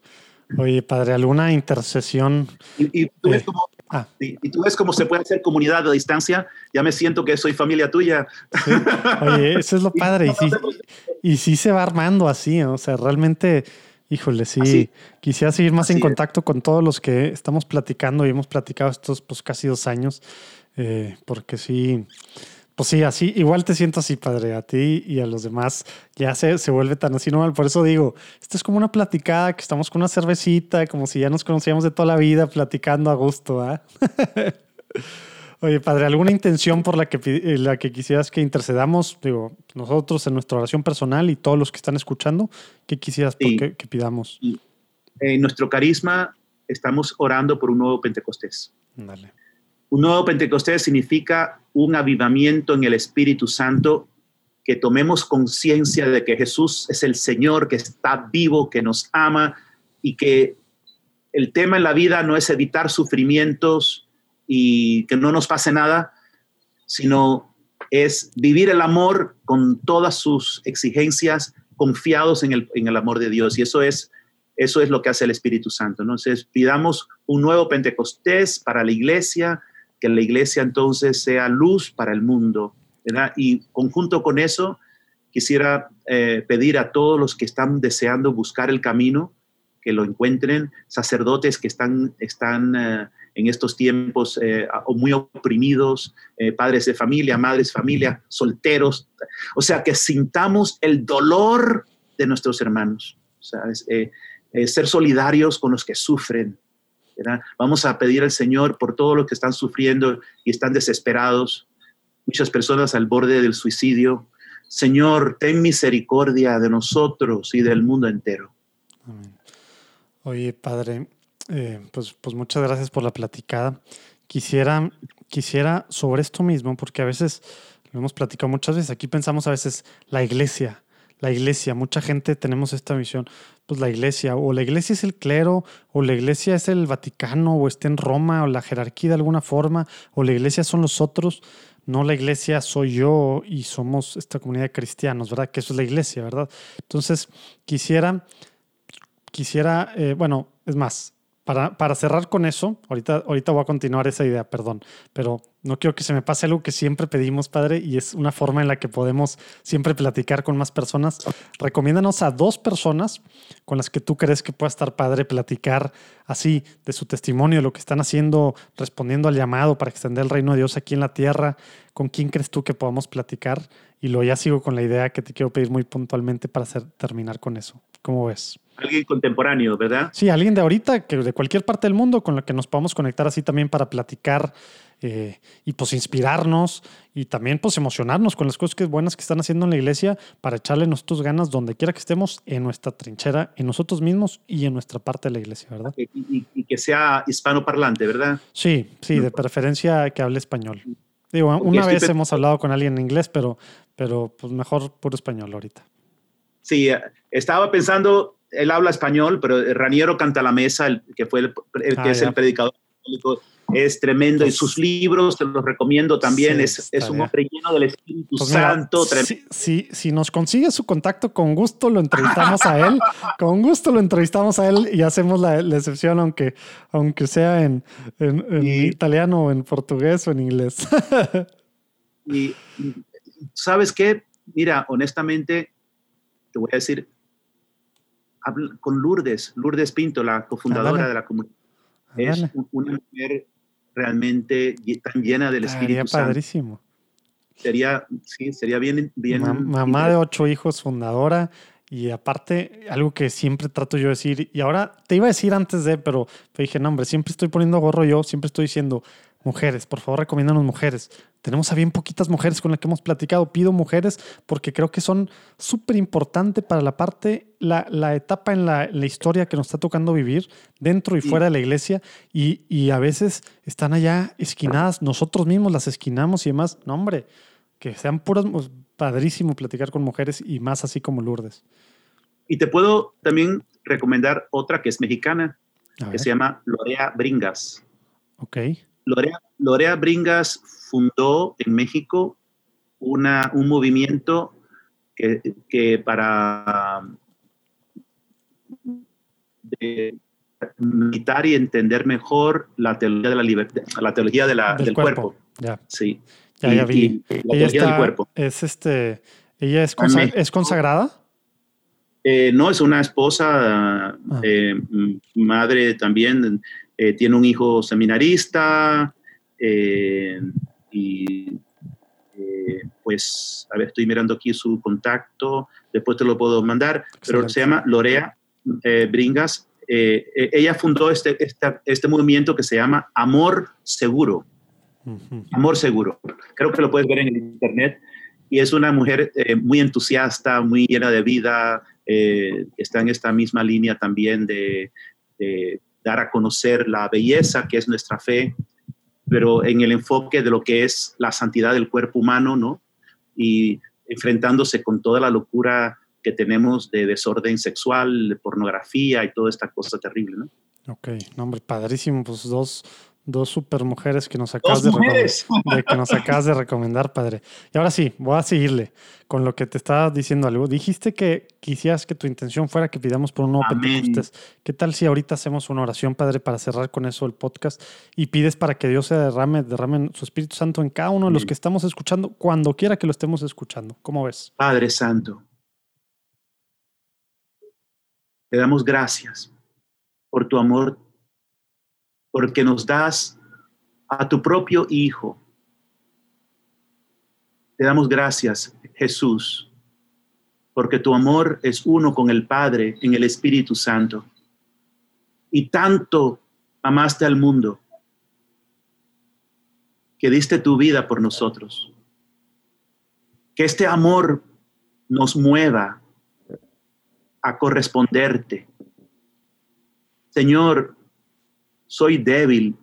Oye, padre, ¿alguna intercesión? Y, tú ves cómo, ah. y, tú ves cómo se puede hacer comunidad a distancia. Ya me siento que soy familia tuya. Oye, eso es lo [LAUGHS] padre. Y sí, y sí se va armando así. O sea, realmente, híjole, sí. Quisiera seguir más en contacto con todos los que estamos platicando y hemos platicado estos pues casi dos años. Eh, porque sí, pues sí, así, igual te siento así, padre, a ti y a los demás. Ya se, se vuelve tan así normal. Por eso digo, esto es como una platicada, que estamos con una cervecita, como si ya nos conocíamos de toda la vida, platicando a gusto, ¿ah? [LAUGHS] Oye, padre, ¿alguna intención por la que, eh, la que quisieras que intercedamos? Digo, nosotros en nuestra oración personal y todos los que están escuchando, ¿qué quisieras que, pidamos? En nuestro carisma estamos orando por un nuevo Pentecostés. Dale. Un nuevo Pentecostés significa un avivamiento en el Espíritu Santo, que tomemos conciencia de que Jesús es el Señor, que está vivo, que nos ama y que el tema en la vida no es evitar sufrimientos y que no nos pase nada, sino es vivir el amor con todas sus exigencias, confiados en el, amor de Dios. Y eso es eso es lo que hace el Espíritu Santo. Entonces, pidamos un nuevo Pentecostés para la iglesia, que la iglesia entonces sea luz para el mundo. ¿verdad? Y conjunto con eso, quisiera eh, pedir a todos los que están deseando buscar el camino, que lo encuentren, sacerdotes que están, están eh, en estos tiempos eh, muy oprimidos, padres de familia, madres de familia, solteros, o sea, que sintamos el dolor de nuestros hermanos, o sea, ser solidarios con los que sufren. Vamos a pedir al Señor por todo lo que están sufriendo y están desesperados, muchas personas al borde del suicidio, Señor, ten misericordia de nosotros y del mundo entero. Oye, Padre, eh, pues, pues muchas gracias por la platicada. Quisiera, quisiera sobre esto mismo, porque a veces lo hemos platicado muchas veces, aquí pensamos a veces la iglesia, la iglesia, mucha gente tenemos esta visión, pues la iglesia, o la iglesia es el clero, o la iglesia es el Vaticano, o está en Roma, o la jerarquía de alguna forma, o la iglesia son los otros no la iglesia soy yo y somos esta comunidad de cristianos, ¿verdad? Que eso es la iglesia, ¿verdad? Entonces, quisiera, quisiera, eh, bueno, es más, para, cerrar con eso, ahorita, voy a continuar esa idea, perdón, pero no quiero que se me pase algo que siempre pedimos, Padre, y es una forma en la que podemos siempre platicar con más personas. Recomiéndanos a dos personas con las que tú crees que pueda estar Padre platicar así de su testimonio, de lo que están haciendo, respondiendo al llamado para extender el reino de Dios aquí en la tierra. ¿Con quién crees tú que podamos platicar? Y luego ya sigo con la idea que te quiero pedir muy puntualmente para hacer, terminar con eso. ¿Cómo ves? Alguien contemporáneo, ¿verdad? Sí, alguien de ahorita, que de cualquier parte del mundo con la que nos podamos conectar así también para platicar eh, y pues inspirarnos y también pues emocionarnos con las cosas que buenas que están haciendo en la iglesia para echarle nosotros ganas donde quiera que estemos en nuestra trinchera, en nosotros mismos y en nuestra parte de la iglesia, ¿verdad? Y, que sea hispanoparlante, ¿verdad? Sí, sí, de preferencia que hable español. Digo, una vez hemos hablado con alguien en inglés, pero, pero pues mejor puro español ahorita. Sí, eh, estaba pensando, él habla español, pero Raniero canta la mesa, el, que fue el, que ah, es el predicador es tremendo y sus libros te los recomiendo también. es, es, un hombre lleno del Espíritu pues Santo. si, si, nos consigue su contacto, con gusto lo entrevistamos a él. [LAUGHS] con gusto lo entrevistamos a él y hacemos la, excepción, aunque, aunque sea en, en, italiano en portugués o en inglés. [LAUGHS] y, sabes qué? Mira, honestamente, te voy a decir, con Lourdes, Lourdes Pinto, la cofundadora de la comunidad. Es una mujer realmente tan llena del Espíritu Santo. padrísimo. Sería, sí, sería bien. bien mamá de ocho hijos, fundadora. Y aparte, algo que siempre trato yo de decir, y ahora te iba a decir antes de, pero dije, no, hombre, siempre estoy poniendo gorro yo, siempre estoy diciendo, mujeres, por favor, recomiéndanos mujeres. Tenemos a bien poquitas mujeres con las que hemos platicado. Pido mujeres porque creo que son súper importantes para la parte, la, la etapa en la, la, historia que nos está tocando vivir dentro y fuera de la iglesia. Y, y, a veces están allá esquinadas. Nosotros mismos las esquinamos y demás. No, hombre, que sean puras. Pues, padrísimo platicar con mujeres y más así como Lourdes. Y te puedo también recomendar otra que es mexicana, que se llama Lorea Bringas. Ok. Lorea, Bringas fundó en México una, un movimiento que, para meditar y entender mejor la teología de la libertad, la teología de la, del, cuerpo. Ya. Sí. Ya, ya vi. la teología del cuerpo. Es este, ella es, es consagrada. Eh, no, es una esposa, ah. eh, madre también eh, tiene un hijo seminarista eh, y eh, pues, a ver, estoy mirando aquí su contacto, después te lo puedo mandar, pero se llama Lorea Bringas. ella fundó este, este, movimiento que se llama Amor Seguro. Amor Seguro. Creo que lo puedes ver en el internet. Y es una mujer muy entusiasta, muy llena de vida, está en esta misma línea también de, dar a conocer la belleza que es nuestra fe, pero en el enfoque de lo que es la santidad del cuerpo humano, ¿no? Y enfrentándose con toda la locura que tenemos de desorden sexual, de pornografía y toda esta cosa terrible, ¿no? Ok, nombre padrísimo, pues dos, Dos super mujeres que nos acabas de, de, que nos acabas de recomendar, padre. Y ahora sí, voy a seguirle con lo que te estaba diciendo algo. Dijiste que quisieras que tu intención fuera que pidamos por un nuevo Pentecostés. ¿Qué tal si ahorita hacemos una oración, padre, para cerrar con eso el podcast y pides para que Dios se derrame, derrame su Espíritu Santo en cada uno de los que estamos escuchando, cuando quiera que lo estemos escuchando? ¿Cómo ves? Padre Santo, te damos gracias por tu amor porque nos das a tu propio Hijo. Te damos gracias, Jesús, porque tu amor es uno con el Padre en el Espíritu Santo. Y tanto amaste al mundo que diste tu vida por nosotros. Que este amor nos mueva a corresponderte. Señor, soy débil.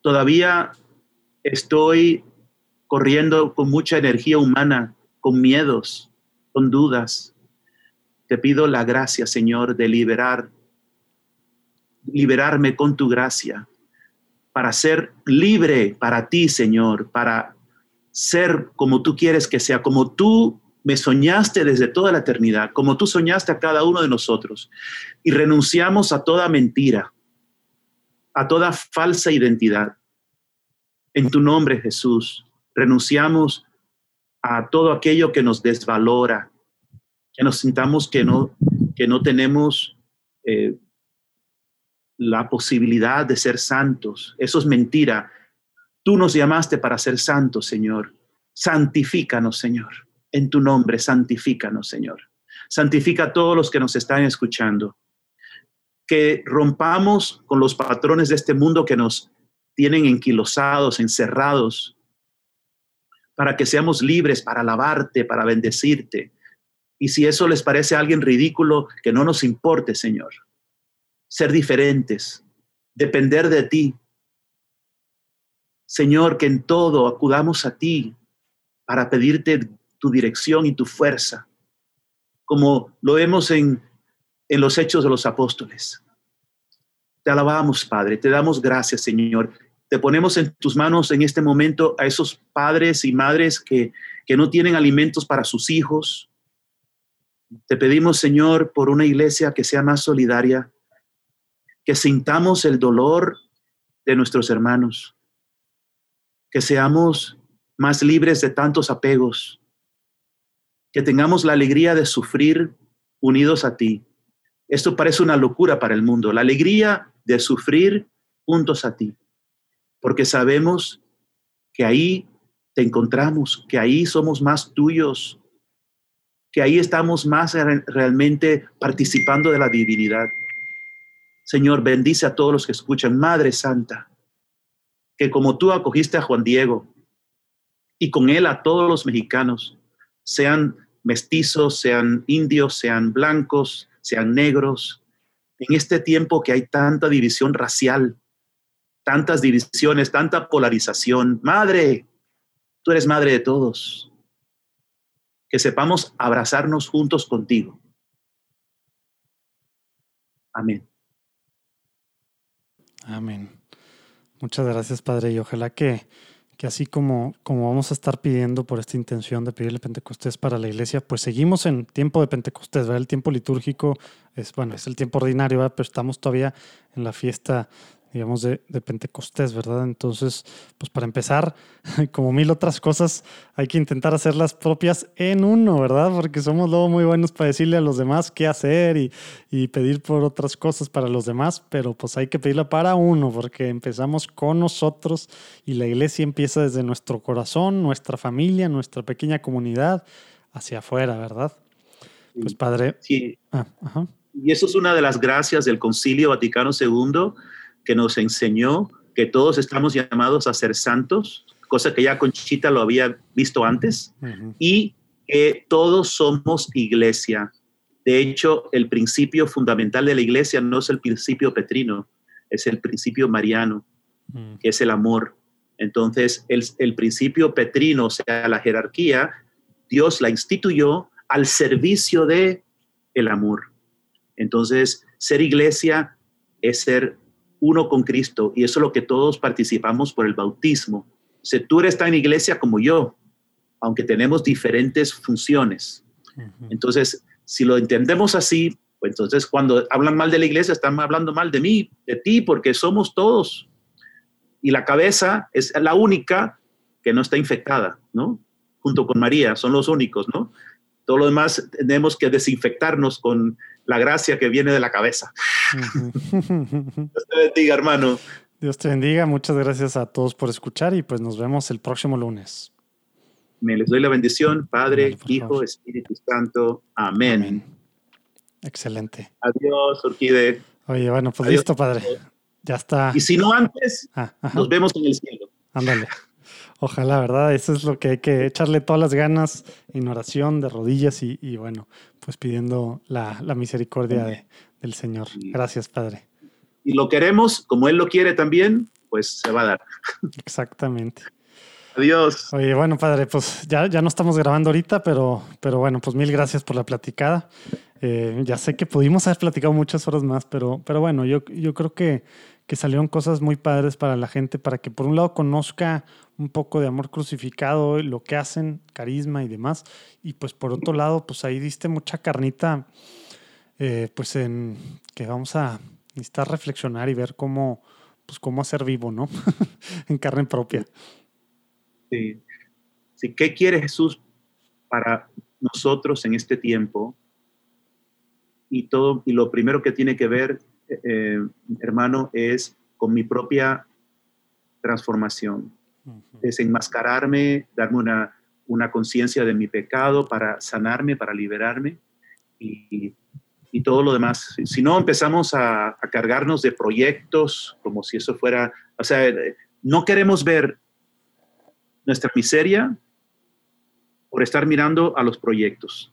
Todavía estoy corriendo con mucha energía humana, con miedos, con dudas. Te pido la gracia, Señor, de liberar, liberarme con tu gracia, para ser libre para ti, Señor, para ser como tú quieres que sea, como tú me soñaste desde toda la eternidad, como tú soñaste a cada uno de nosotros. Y renunciamos a toda mentira, a toda falsa identidad. En tu nombre, Jesús, renunciamos a todo aquello que nos desvalora, que nos sintamos que no, que no tenemos eh, la posibilidad de ser santos. Eso es mentira. Tú nos llamaste para ser santos, Señor. Santifícanos, Señor. En tu nombre, santifícanos, Señor. Santifica a todos los que nos están escuchando que rompamos con los patrones de este mundo que nos tienen enquilosados, encerrados, para que seamos libres para alabarte, para bendecirte. Y si eso les parece a alguien ridículo, que no nos importe, Señor. Ser diferentes, depender de ti. Señor, que en todo acudamos a ti para pedirte tu dirección y tu fuerza, como lo vemos en en los hechos de los apóstoles. Te alabamos, Padre, te damos gracias, Señor. Te ponemos en tus manos en este momento a esos padres y madres que, que no tienen alimentos para sus hijos. Te pedimos, Señor, por una iglesia que sea más solidaria, que sintamos el dolor de nuestros hermanos, que seamos más libres de tantos apegos, que tengamos la alegría de sufrir unidos a ti esto parece una locura para el mundo, la alegría de sufrir juntos a ti, porque sabemos que ahí te encontramos, que ahí somos más tuyos, que ahí estamos más realmente participando de la divinidad. Señor, bendice a todos los que escuchan, Madre Santa, que como tú acogiste a Juan Diego y con él a todos los mexicanos, sean mestizos, sean indios, sean blancos, sean negros, en este tiempo que hay tanta división racial, tantas divisiones, tanta polarización. Madre, tú eres madre de todos. Que sepamos abrazarnos juntos contigo. Amén. Amén. Muchas gracias, Padre, y ojalá que que así como, como vamos a estar pidiendo por esta intención de pedirle Pentecostés para la iglesia, pues seguimos en tiempo de Pentecostés, ¿verdad? El tiempo litúrgico es, bueno, es el tiempo ordinario, ¿verdad? Pero estamos todavía en la fiesta digamos, de, de, Pentecostés, ¿verdad? Entonces, pues para empezar, [LAUGHS] como mil otras cosas, hay que intentar hacerlas propias en uno, ¿verdad? Porque somos luego muy buenos para decirle a los demás qué hacer y, y pedir por otras cosas para los demás, pero pues hay que pedirla para uno, porque empezamos con nosotros y la iglesia empieza desde nuestro corazón, nuestra familia, nuestra pequeña comunidad, hacia afuera, ¿verdad? Pues padre. Sí. Ah, y eso es una de las gracias del Concilio Vaticano II que nos enseñó que todos estamos llamados a ser santos, cosa que ya Conchita lo había visto antes, y que todos somos iglesia. De hecho, el principio fundamental de la iglesia no es el principio petrino, es el principio mariano, mm. que es el amor. Entonces, el, el principio petrino, o sea, la jerarquía, Dios la instituyó al servicio de el amor. Entonces, ser iglesia es ser uno con Cristo y eso es lo que todos participamos por el bautismo. Si tú eres tan iglesia como yo, aunque tenemos diferentes funciones. Entonces, si lo entendemos así, pues entonces cuando hablan mal de la iglesia, están hablando mal de mí, de ti, porque somos todos. Y la cabeza es la única que no está infectada, ¿no? Junto con María, son los únicos, ¿no? Todo lo demás tenemos que desinfectarnos con la gracia que viene de la cabeza. Dios te bendiga, hermano. Dios te bendiga. Muchas gracias a todos por escuchar y pues nos vemos el próximo lunes. Me les doy la bendición, Padre, Hijo, Espíritu Santo. Amén. Excelente. Adiós, Orquídea. Oye, bueno, pues listo, Padre. Ya está. Y si no antes, ah, nos vemos en el cielo. Ándale. Ojalá, ¿verdad? Eso es lo que hay que echarle todas las ganas en oración, de rodillas y, bueno, pues pidiendo la, misericordia del Señor. Gracias, Padre. Y lo queremos, como Él lo quiere también, pues se va a dar. Exactamente. Adiós. Oye, bueno, Padre, pues ya, ya no estamos grabando ahorita, pero, pero bueno, pues mil gracias por la platicada. Eh, ya sé que pudimos haber platicado muchas horas más, pero, pero bueno, yo, yo creo que, que salieron cosas muy padres para la gente, para que por un lado conozca un poco de amor crucificado, lo que hacen, carisma y demás. Y pues por otro lado, pues ahí diste mucha carnita, eh, pues en que vamos a necesitar reflexionar y ver cómo, pues cómo hacer vivo, ¿no? [LAUGHS] en carne propia. Sí. sí. ¿Qué quiere Jesús para nosotros en este tiempo? Y todo, y lo primero que tiene que ver, eh, hermano, es con mi propia transformación desenmascararme, darme una, una conciencia de mi pecado para sanarme, para liberarme y, y todo lo demás. Si no, empezamos a, a, cargarnos de proyectos como si eso fuera, o sea, no queremos ver nuestra miseria por estar mirando a los proyectos.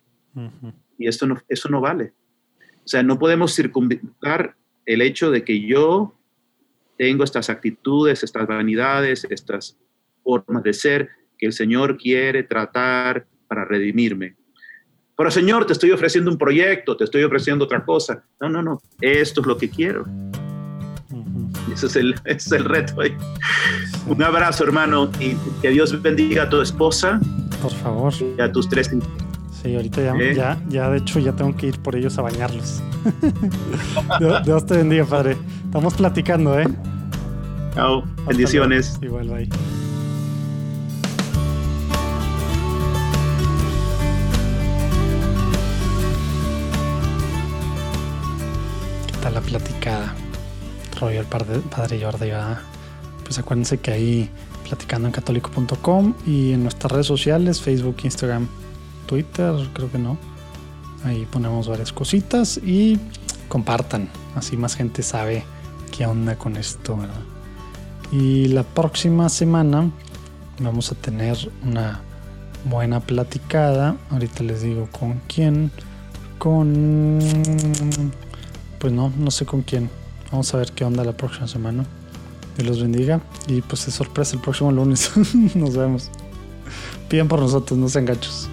Y esto no, eso no vale. O sea, no podemos circunventar el hecho de que yo tengo estas actitudes, estas vanidades, estas formas de ser que el Señor quiere tratar para redimirme. Pero Señor, te estoy ofreciendo un proyecto, te estoy ofreciendo otra cosa. No, no, no, esto es lo que quiero. Ese es el, es el reto ahí. Un abrazo, hermano, y que Dios bendiga a tu esposa. Por favor. Y a tus tres Sí, ahorita ya, ¿Eh? ya, ya, de hecho, ya tengo que ir por ellos a bañarlos. [LAUGHS] Dios te bendiga, Padre. Estamos platicando, ¿eh? Chao. Bendiciones. Igual, bye. la platicada. El padre, padre Jordi, Pues acuérdense que ahí platicando en católico.com y en nuestras redes sociales, Facebook, Instagram, Twitter, creo que no. Ahí ponemos varias cositas y compartan, así más gente sabe qué onda con esto, ¿verdad? Y la próxima semana vamos a tener una buena platicada. Ahorita les digo con quién. Con pues no, no sé con quién. Vamos a ver qué onda la próxima semana. Dios los bendiga. Y pues es sorpresa el próximo lunes. [LAUGHS] Nos vemos. Piden por nosotros, no sean gachos.